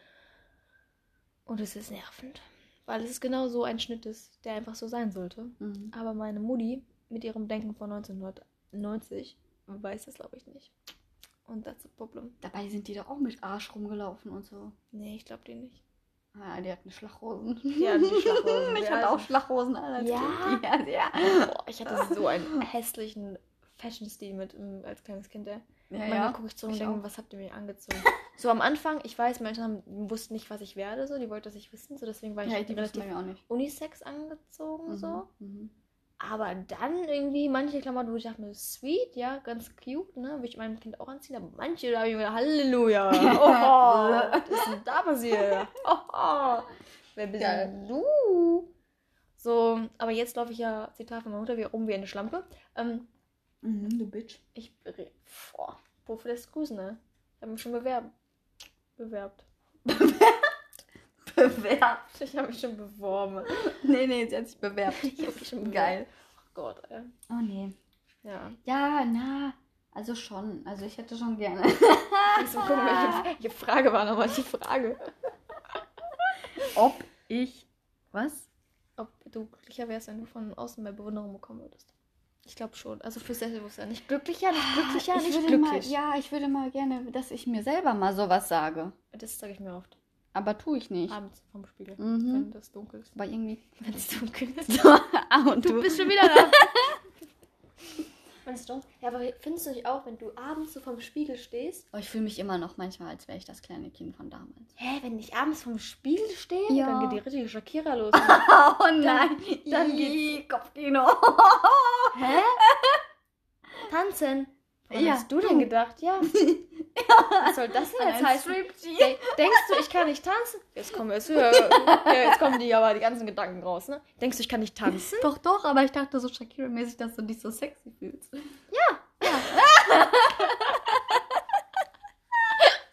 Und es ist nervend, weil es genau so ein Schnitt ist, der einfach so sein sollte. mhm. Aber meine Mutti mit ihrem Denken von 1990 weiß das, glaube ich, nicht. Und das ist das Problem. Dabei sind die doch auch mit Arsch rumgelaufen und so. Nee, ich glaube die nicht. Ah, die hatten Schlachhosen. Die hatten die Schlachhosen. ich Ja, hatte auch also- Schlachhosen an Ja? Ja, ja. Boah, ich hatte so einen hässlichen Fashion-Stil mit ähm, als kleines Kind. Ja, Manchmal ja. gucke ich zurück und denke, was habt ihr mir angezogen? so am Anfang, ich weiß, meine Eltern wussten nicht, was ich werde, so, die wollten das nicht wissen, so deswegen war ich Ja, die relativ ja. Unisex angezogen, so. Mhm. Aber dann irgendwie manche Klamotten, wo ich dachte mir, sweet, ja, ganz cute, ne, will ich meinem Kind auch anziehen, aber manche, da habe ich mir gedacht, Halleluja, oh, was ist denn da passiert? Oh, oh. Wer bist denn du? So, aber jetzt laufe ich ja, Zitat von meiner Mutter, wie rum wie eine Schlampe. Ähm, Mhm, du Bitch. ich, boah, wofür lässt grüßen, ne? Ich habe mich schon bewerben. Bewerbt. Bewerbt. Ich habe mich schon beworben. Nee, nee, sie hat sich bewerbt. Ich hab mich schon beworben. Geil. Oh Gott, ey. Oh nee. Ja. Ja, na. Also schon. Also ich hätte schon gerne. So gucken, welche, welche Frage war nochmal die Frage? Ob ich. Was? Ob du glücklicher wärst, wenn du von außen mehr Bewunderung bekommen würdest. Ich glaube schon. Also für Selbstbewusstsein. Nicht glücklicher, nicht glücklicher, ich nicht glücklich. Mal, ja, ich würde mal gerne, dass ich mir selber mal sowas sage. Das sage ich mir oft. Aber tue ich nicht. Abends vom Spiegel. Mhm. Wenn das dunkel ist. Aber irgendwie. Wenn es dunkel ist. ah, und Du bist schon wieder da. Wenn es dunkel Ja, aber findest du nicht auch, wenn du abends so vom Spiegel stehst? Oh, ich fühle mich immer noch manchmal, als wäre ich das kleine Kind von damals. Hä, wenn ich abends vom Spiegel stehe, Ja. dann geht die richtige Shakira los. Oh nein. dann Ih, Kopfkino. Hä? Tanzen? Woran Ja, hast du du. denn gedacht? Ja. Was soll das denn jetzt heißen? De denkst du, ich kann nicht tanzen? Jetzt kommen, jetzt, ja, jetzt kommen die aber die ganzen Gedanken raus, ne? Denkst du, ich kann nicht tanzen? Doch, doch, aber ich dachte so Shakira-mäßig, dass du dich so sexy fühlst.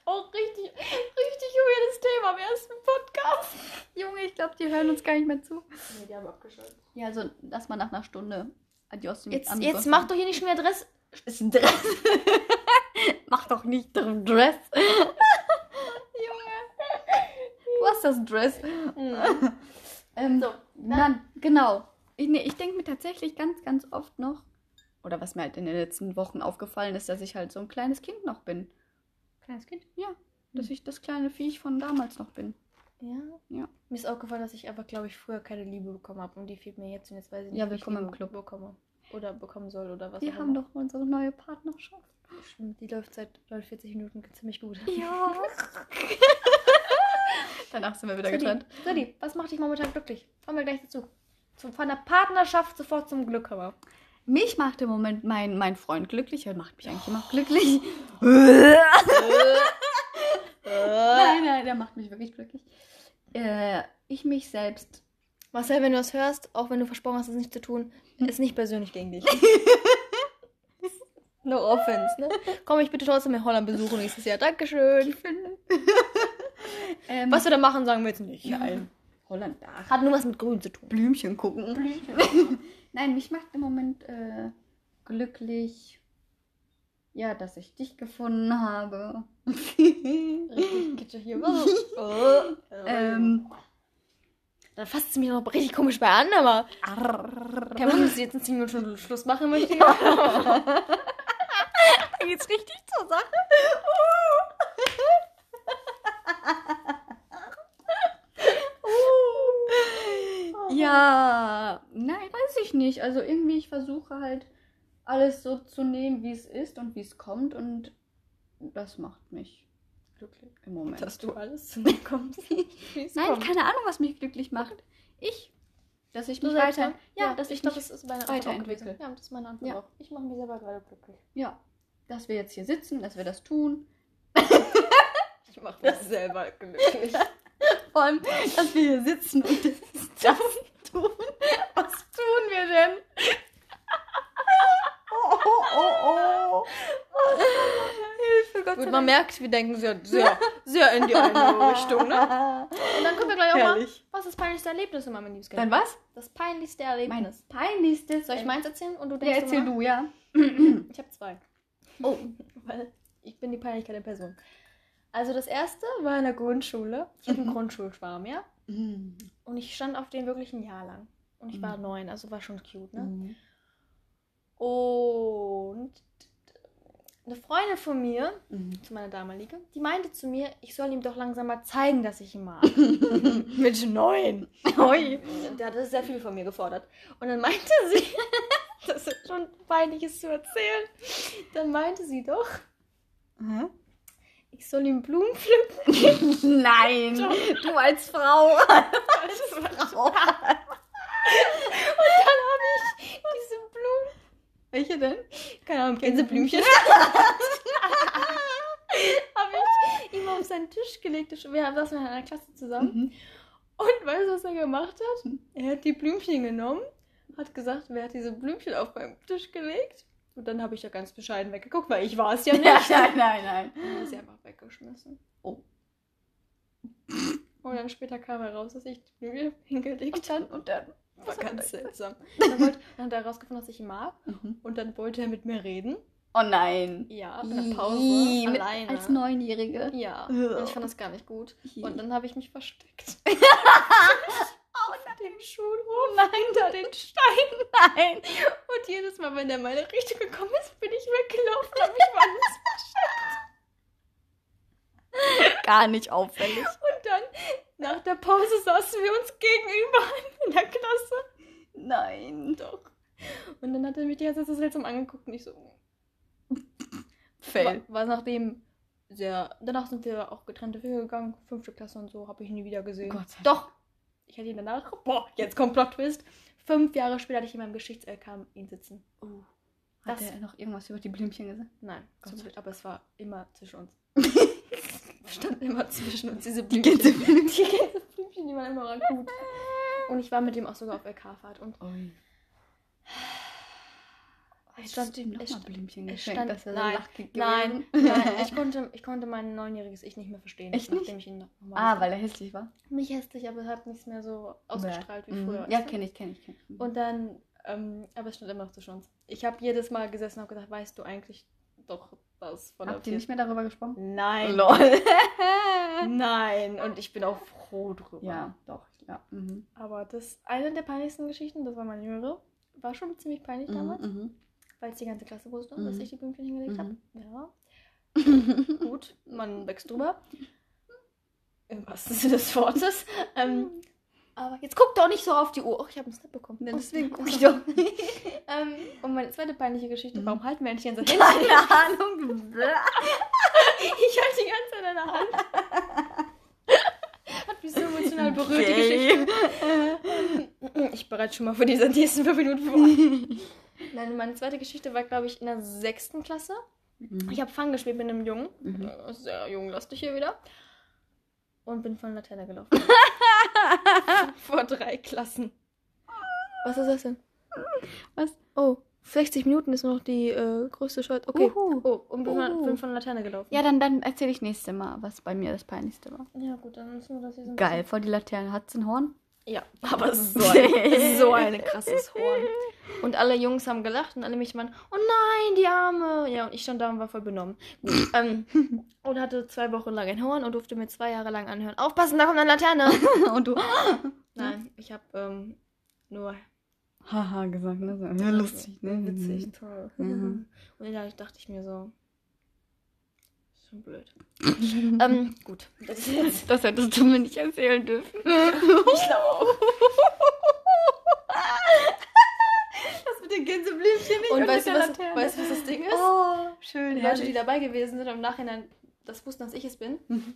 Auch richtig, richtig weirdes Thema am ersten Podcast. Junge, ich glaube, die hören uns gar nicht mehr zu. Nee, die haben abgeschaltet. Ja, also, lass mal nach einer Stunde Adios. Jetzt, jetzt mach doch hier nicht schon wieder Dress. Ist ein Dress. mach doch nicht drin Dress. Junge. Du hast das Dress. Ähm, So, dann, genau. Ich, nee, ich denke mir tatsächlich ganz, ganz oft noch, oder was mir halt in den letzten Wochen aufgefallen ist, dass ich halt so ein kleines Kind noch bin. Kleines Kind? Dass ich das kleine Viech von damals noch bin. Ja. Ja. Mir ist aufgefallen, dass ich einfach, glaube ich, früher keine Liebe bekommen habe und die fehlt mir jetzt und jetzt weiß ich nicht, Ja, wie ich willkommen im Liebe Club. bekomme. Oder bekommen soll oder was Wir auch haben immer. doch unsere neue Partnerschaft. Stimmt, die läuft seit 40 Minuten ziemlich gut. Ja. Danach sind wir wieder Sadi, getrennt. Sadi, was macht dich momentan glücklich? Kommen wir gleich dazu. Von der Partnerschaft sofort zum Glück, aber. Mich macht im Moment mein, mein Freund glücklich. Er macht mich eigentlich immer glücklich. nein, nein, der macht mich wirklich glücklich. Äh, ich mich selbst. Marcel, wenn du das hörst, auch wenn du versprochen hast, es nicht zu tun, ist nicht persönlich gegen dich. no offense, ne? Komm mich bitte trotzdem in Holland besuchen nächstes Jahr. Dankeschön. ähm, Was wir da machen, sagen wir jetzt nicht. Nein. Holland, ach, Hat nur was mit Grün zu tun. Blümchen gucken. Nein, mich macht im Moment äh, glücklich, ja, dass ich dich gefunden habe. Richtig hier. ähm, Dann fasst sie mich noch richtig komisch bei an, aber kein Wunder, dass sie jetzt in 10 Minuten Schluss machen möchte. da geht's richtig zur Sache. ja, nein, weiß ich nicht. Also irgendwie, ich versuche halt alles so zu nehmen, wie es ist und wie es kommt und das macht mich glücklich im Moment. Dass du alles zu mir kommst. Nein, kommt. keine Ahnung, was mich glücklich macht. Ich. Dass ich Du mich selbst, weiter. ne? Ja, dass ich ich glaube, das ist meine Antwort weiterentwickle. Ja, das ist meine Antwort Ja. auch. Ich mache mich selber gerade glücklich. Ja. Dass wir jetzt hier sitzen, dass wir das tun. Ich mache mich selber glücklich. Vor allem, dass wir hier sitzen und das, das tun. Was tun wir denn? Oh, oh, oh, oh. Gott Gut, man merkt, wir denken sehr, sehr, sehr in die eine Richtung, ne? Und dann können wir gleich auch mal, Herrlich. was ist das peinlichste Erlebnis in meinem Liebeskind? Dann was? Das peinlichste Mein Erlebnis. peinlichstes. Soll ich meins erzählen und du Ja, denkst erzähl du, ja. Ich habe zwei. Oh. Weil ich bin die Peinlichkeit der Person. Also das erste war in der Grundschule. Ich hatte einen Grundschulschwarm, ja? Und ich stand auf den wirklich ein Jahr lang. Und ich war Mhm. neun, also war schon cute, ne? Mhm. Und eine Freundin von mir, Mhm. zu meiner damaligen, die meinte zu mir, ich soll ihm doch langsam mal zeigen, dass ich ihn mag. Mit neun. Ui. Der hatte sehr viel von mir gefordert. Und dann meinte sie, das ist schon peinliches zu erzählen, dann meinte sie doch, Hä? ich soll ihm Blumen pflücken. Nein, du als Frau. Als Frau. Und dann habe ich diese Blumen, Welche denn? keine Ahnung, Gänseblümchen, habe ich ihm auf seinen Tisch gelegt. Wir saßen in einer Klasse zusammen. Mhm. Und weißt du, was er gemacht hat? Er hat die Blümchen genommen, hat gesagt, wer hat diese Blümchen auf meinen Tisch gelegt? Und dann habe ich ja ganz bescheiden weggeguckt, weil ich war es ja nicht. Nein, nein, nein. Habe ich sie einfach weggeschmissen. Oh. Und dann später kam heraus, dass ich die Blümchen hingelegt Und dann, und dann. War ganz seltsam. Dann, wollte, dann hat er herausgefunden, dass ich ihn mag. Mhm. Und dann wollte er mit mir reden. Oh nein. Ja, in der Pause. Mit- alleine. Als Neunjährige. Ja. Und ich fand das gar nicht gut. Ih. Und dann habe ich mich versteckt. Oh Auf dem Schulhof. Nein, hinter den Stein. nein. Und jedes Mal, wenn er in meine Richtung gekommen ist, bin ich weggelaufen und habe mich woanders versteckt. Gar nicht auffällig. Und dann, nach der Pause, saßen wir uns gegenüber in der Klasse. Nein. Doch. Und dann hat er mich die ganze Zeit so seltsam angeguckt und ich so. War, Fail. war nachdem sehr. Danach sind wir auch getrennte Wege gegangen. Fünfte Klasse und so, habe ich ihn nie wieder gesehen. Gott Doch! Ich hatte ihn danach. Boah, jetzt kommt Plot-Twist. Fünf Jahre später hatte ich in meinem Geschichts-LK ihn sitzen. Oh. Hat Das- er noch irgendwas über die Blümchen gesagt? Nein, Gott aber es war immer zwischen uns. Stand immer zwischen uns diese Die Blümchen. Gänseblümchen. Die Gänseblümchen, die waren immer akut. Und ich war mit dem auch sogar auf LK-Fahrt. Und Ui. Hast du ihm nochmal stand- Blümchen es geschenkt, stand- dass er nein, so Nein, nein, ich konnte, ich konnte mein neunjähriges Ich nicht mehr verstehen. Echt nachdem nicht? Ich ihn Ah, weil er hässlich war. Nicht hässlich, aber es hat nichts mehr so ausgestrahlt wie Mhm. früher. Ja, kenne ich, kenne ich, kenn ich. Und dann, ähm, aber es stand immer noch zwischen uns. Ich habe jedes Mal gesessen und gedacht, weißt du eigentlich doch das von Habt ihr nicht mehr darüber gesprochen? Nein. Lol. Nein. Und ich bin auch froh drüber. ja, doch. Ja. Mhm. Aber das eine der peinlichsten Geschichten, das war meine jüngere, war schon ziemlich peinlich damals, Mhm. weil es die ganze Klasse wusste, Mhm. dass ich die Blümchen hingelegt Mhm. habe. Ja. Gut, man wächst drüber. Im wahrsten Sinne des Wortes. Ähm, aber jetzt guck doch nicht so auf die Uhr. Och, ich habe einen Snap bekommen. Ja, deswegen guck ich so. doch. ähm, und meine zweite peinliche Geschichte. Mhm. Warum halten wir eigentlich unser Handy? Keine Ahnung. Ich halte die ganze Zeit in der Hand. Hat mich so emotional berührt, die. Geschichte. Ich bereite schon mal für diese nächsten fünf Minuten vor. Nein, meine zweite Geschichte war, glaube ich, in der sechsten Klasse. Mhm. Ich habe Fang gespielt mit einem Jungen. Mhm. Sehr junglastig hier wieder. Und bin von Laterne gelaufen. Vor drei Klassen. Was ist das denn? Was? Oh, 60 Minuten ist noch die äh, größte Schuld. Okay. Uhu. Oh, und bin, von, Uhu. bin von Laterne gelaufen. Ja, dann, dann erzähle ich nächstes Mal, was bei mir das Peinlichste war. Ja, gut, dann müssen wir das hier so ein Geil, vor die Laterne. Hat's ein Horn? Ja, aber so ein, so ein krasses Horn. Und alle Jungs haben gelacht und alle mich waren, oh nein, die Arme. Ja, und ich stand da und war voll benommen. Ähm, und hatte zwei Wochen lang ein Horn und durfte mir zwei Jahre lang anhören. Aufpassen, da kommt eine Laterne. Und du? Nein, ich habe ähm, nur Haha gesagt, ne? Ja, lustig, ne? witzig, toll. Mhm. Und da dachte ich mir so, schon blöd. ähm, gut, das. Das hättest du mir nicht erzählen dürfen. Ich glaube. Das mit den Gänseblümchen nicht Und weißt du, was, weißt du, was das Ding ist? Oh, schön, Die Leute, die dabei gewesen sind und im Nachhinein das wussten, dass ich es bin, Mhm.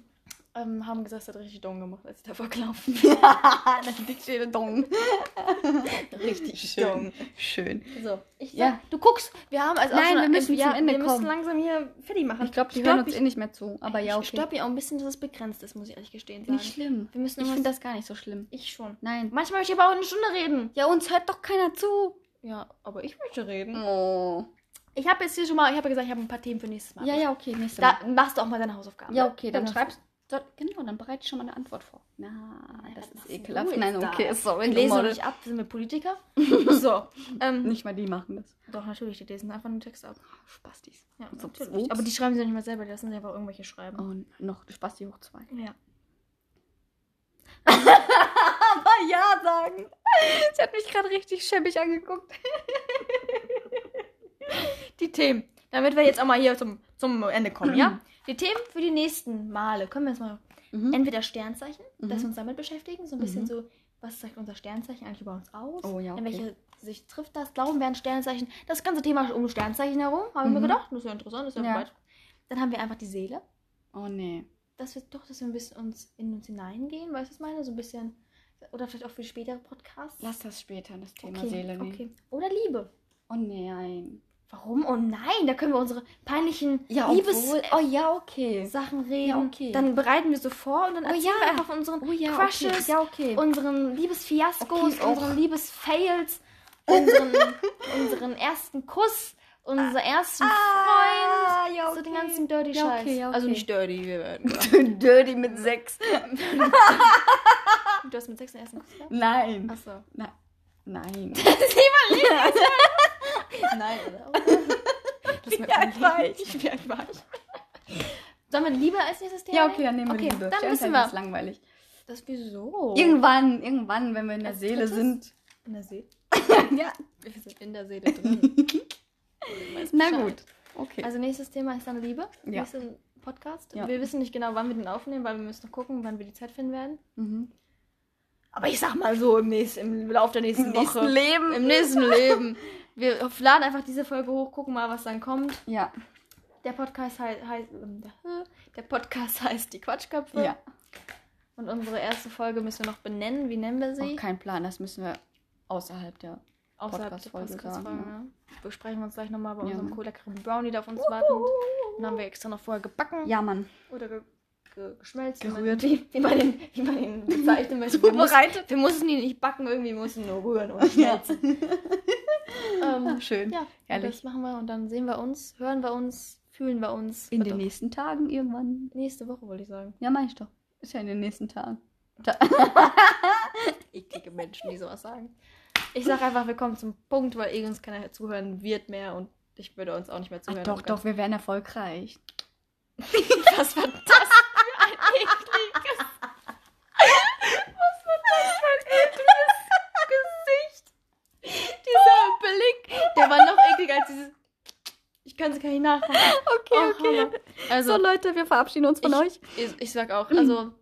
Ähm, haben gesagt, es hat richtig dumm gemacht, als ich davor gelaufen Ja, das dickste Dong. Richtig Schön. Schön. bin. So, ich sag, Ja. du guckst, wir haben also Nein, auch schon wir müssen ja, zum Ende wir müssen kommen. langsam hier fertig machen. Ich glaube, die Ich hören uns ich- eh nicht mehr zu. Aber ja, Ich okay. glaube ja auch ein bisschen, dass es begrenzt ist, muss ich ehrlich gestehen sagen. Nicht schlimm. Wir müssen Ich finde das gar nicht so schlimm. Ich schon. Nein. Manchmal möchte ich aber auch eine Stunde reden. Ja, uns hört doch keiner zu. Ja, aber ich möchte reden. Oh. Ich habe jetzt hier schon mal, ich habe ja gesagt, ich habe ein paar Themen für nächstes Mal. Ja, ja, okay, nächstes Mal. Da machst du auch mal deine Hausaufgaben. Ja, okay, dann hast- schreibst so, Genau, dann bereite ich schon mal eine Antwort vor. Na, das was ist ekelhaft. Nein, da? okay, sorry. Wir lesen doch nicht ab, sind wir Politiker? so. Ähm, Nicht mal die machen das. Doch, natürlich, die lesen einfach nur Text ab. Spastis. Ja, So, natürlich. Aber die schreiben sie ja nicht mal selber, die lassen sie einfach irgendwelche schreiben. Und noch Spasti hoch zwei. Ja. Aber ja sagen. Sie hat mich gerade richtig schäbig angeguckt. Die Themen. Damit wir jetzt auch mal hier zum, zum Ende kommen, ja? Die Themen für die nächsten Male. Können wir jetzt mal Mhm. entweder Sternzeichen, dass Mhm. wir uns damit beschäftigen, so ein bisschen Mhm. so, was sagt unser Sternzeichen eigentlich über uns aus? Oh ja, In okay. welche Sicht trifft das? Glauben wir an Sternzeichen? Das ganze Thema um Sternzeichen herum, habe ich mir Mhm. gedacht. Das ist ja interessant, das ist ja, Ja. weit. Dann haben wir einfach die Seele. Oh nee. Dass wir doch, dass wir ein bisschen uns in uns hineingehen, weißt du, was ich meine? So ein bisschen, oder vielleicht auch für spätere Podcasts. Lass das später, das Thema okay, Seele nehmen. okay. Oder Liebe. Oh nein. Warum? Oh nein, da können wir unsere peinlichen Ja, Liebes obwohl, oh ja, okay. Sachen reden. Ja, okay. Dann bereiten wir so vor und dann Oh erzählen ja. wir einfach von unseren Oh ja, Crushes, okay. Ja, okay. unseren Liebesfiaskos, Okay, unseren Liebesfails, unseren, unseren ersten Kuss, unseren ersten Ah, Freund. ja, So den okay. ganzen Dirty Ja, Scheiß. okay, ja, Also okay. nicht dirty, wir werden. Dirty mit sechs. Du hast mit sechs den ersten Kuss gehabt? Nein. Achso. Na, nein. Nein, oder? Das Wie alt war ich? Wie alt war ich? Sollen wir Liebe als nächstes Thema Ja, okay, dann nehmen wir okay, Liebe. Dann wissen ist wir. langweilig. Das wieso? Irgendwann, irgendwann, wenn wir in der Als Seele drittes? sind. In der Seele. ja. Wir sind in der Seele drin. Na gut. Okay. Also nächstes Thema ist dann Liebe. Ja. Nächsten Podcast. Ja. Wir wissen nicht genau, wann wir den aufnehmen, weil wir müssen noch gucken, wann wir die Zeit finden werden. mhm. Aber ich sag mal so im, nächsten, im Lauf der nächsten Im Woche. nächsten Leben. Im nächsten Leben. Wir laden einfach diese Folge hoch, gucken mal, was dann kommt. Ja. Der Podcast heißt, heißt der Podcast heißt die Quatschköpfe. Ja. Und unsere erste Folge müssen wir noch benennen. Wie nennen wir sie? Auch kein Plan, das müssen wir außerhalb der. Außerhalb Podcast-Folge Podcast-Folge. sagen, ne? Besprechen wir uns gleich nochmal bei Ja, unserem Mann. cooleren Brownie, der auf uns wartet. Den haben wir extra noch vorher gebacken. Ja, Mann. Oder ge ge man- Gerührt. Wie, wie, man ihn, wie man ihn bezeichnen möchte. Wir, muss, wir mussten ihn nicht backen, irgendwie mussten nur rühren und schmelzen. ähm, Schön. ja, Herrlich. das machen wir und dann sehen wir uns, hören wir uns, fühlen wir uns. In den Warte, nächsten Tagen irgendwann. nächste Woche, wollte ich sagen. Ja, mach ich doch. Ist ja in den nächsten Tagen. Ta Eklige Menschen, die sowas sagen. Ich sage einfach, wir kommen zum Punkt, weil eh uns keiner zuhören wird mehr und ich würde uns auch nicht mehr Ach, zuhören. doch, um doch, wir werden erfolgreich. Was war das für ein ekliges? Was war das für ein ekliges Gesicht? Dieser Als dieses. Ich kann es gar nicht nachmachen. Okay, Oh, Hammer. Also, so, Leute, wir verabschieden uns von ich, euch. ich, ich sag auch, also,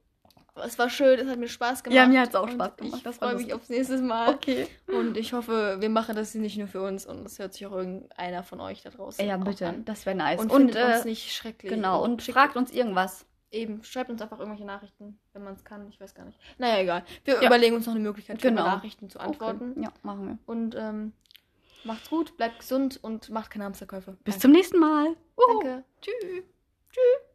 es war schön, es hat mir Spaß gemacht. Ja, mir hat's auch und Spaß gemacht, Ich freue mich aufs nächste Mal. Okay. Und ich hoffe, wir machen das nicht nur für uns und das hört sich auch irgendeiner von euch da draußen Ja, auch bitte. an. Das wäre nice. Und, Und, äh, uns nicht schrecklich. genau, und fragt uns irgendwas. Eben, schreibt uns einfach irgendwelche Nachrichten, wenn man es kann. Ich weiß gar nicht. Naja, egal. Wir Ja. überlegen uns noch eine Möglichkeit, für Genau. Nachrichten zu antworten. Okay. Ja, machen wir. Und ähm, macht's gut, bleibt gesund und macht keine Hamsterkäufe. Bis zum nächsten Mal. Uhu. Danke. Tschüss. Tschüss.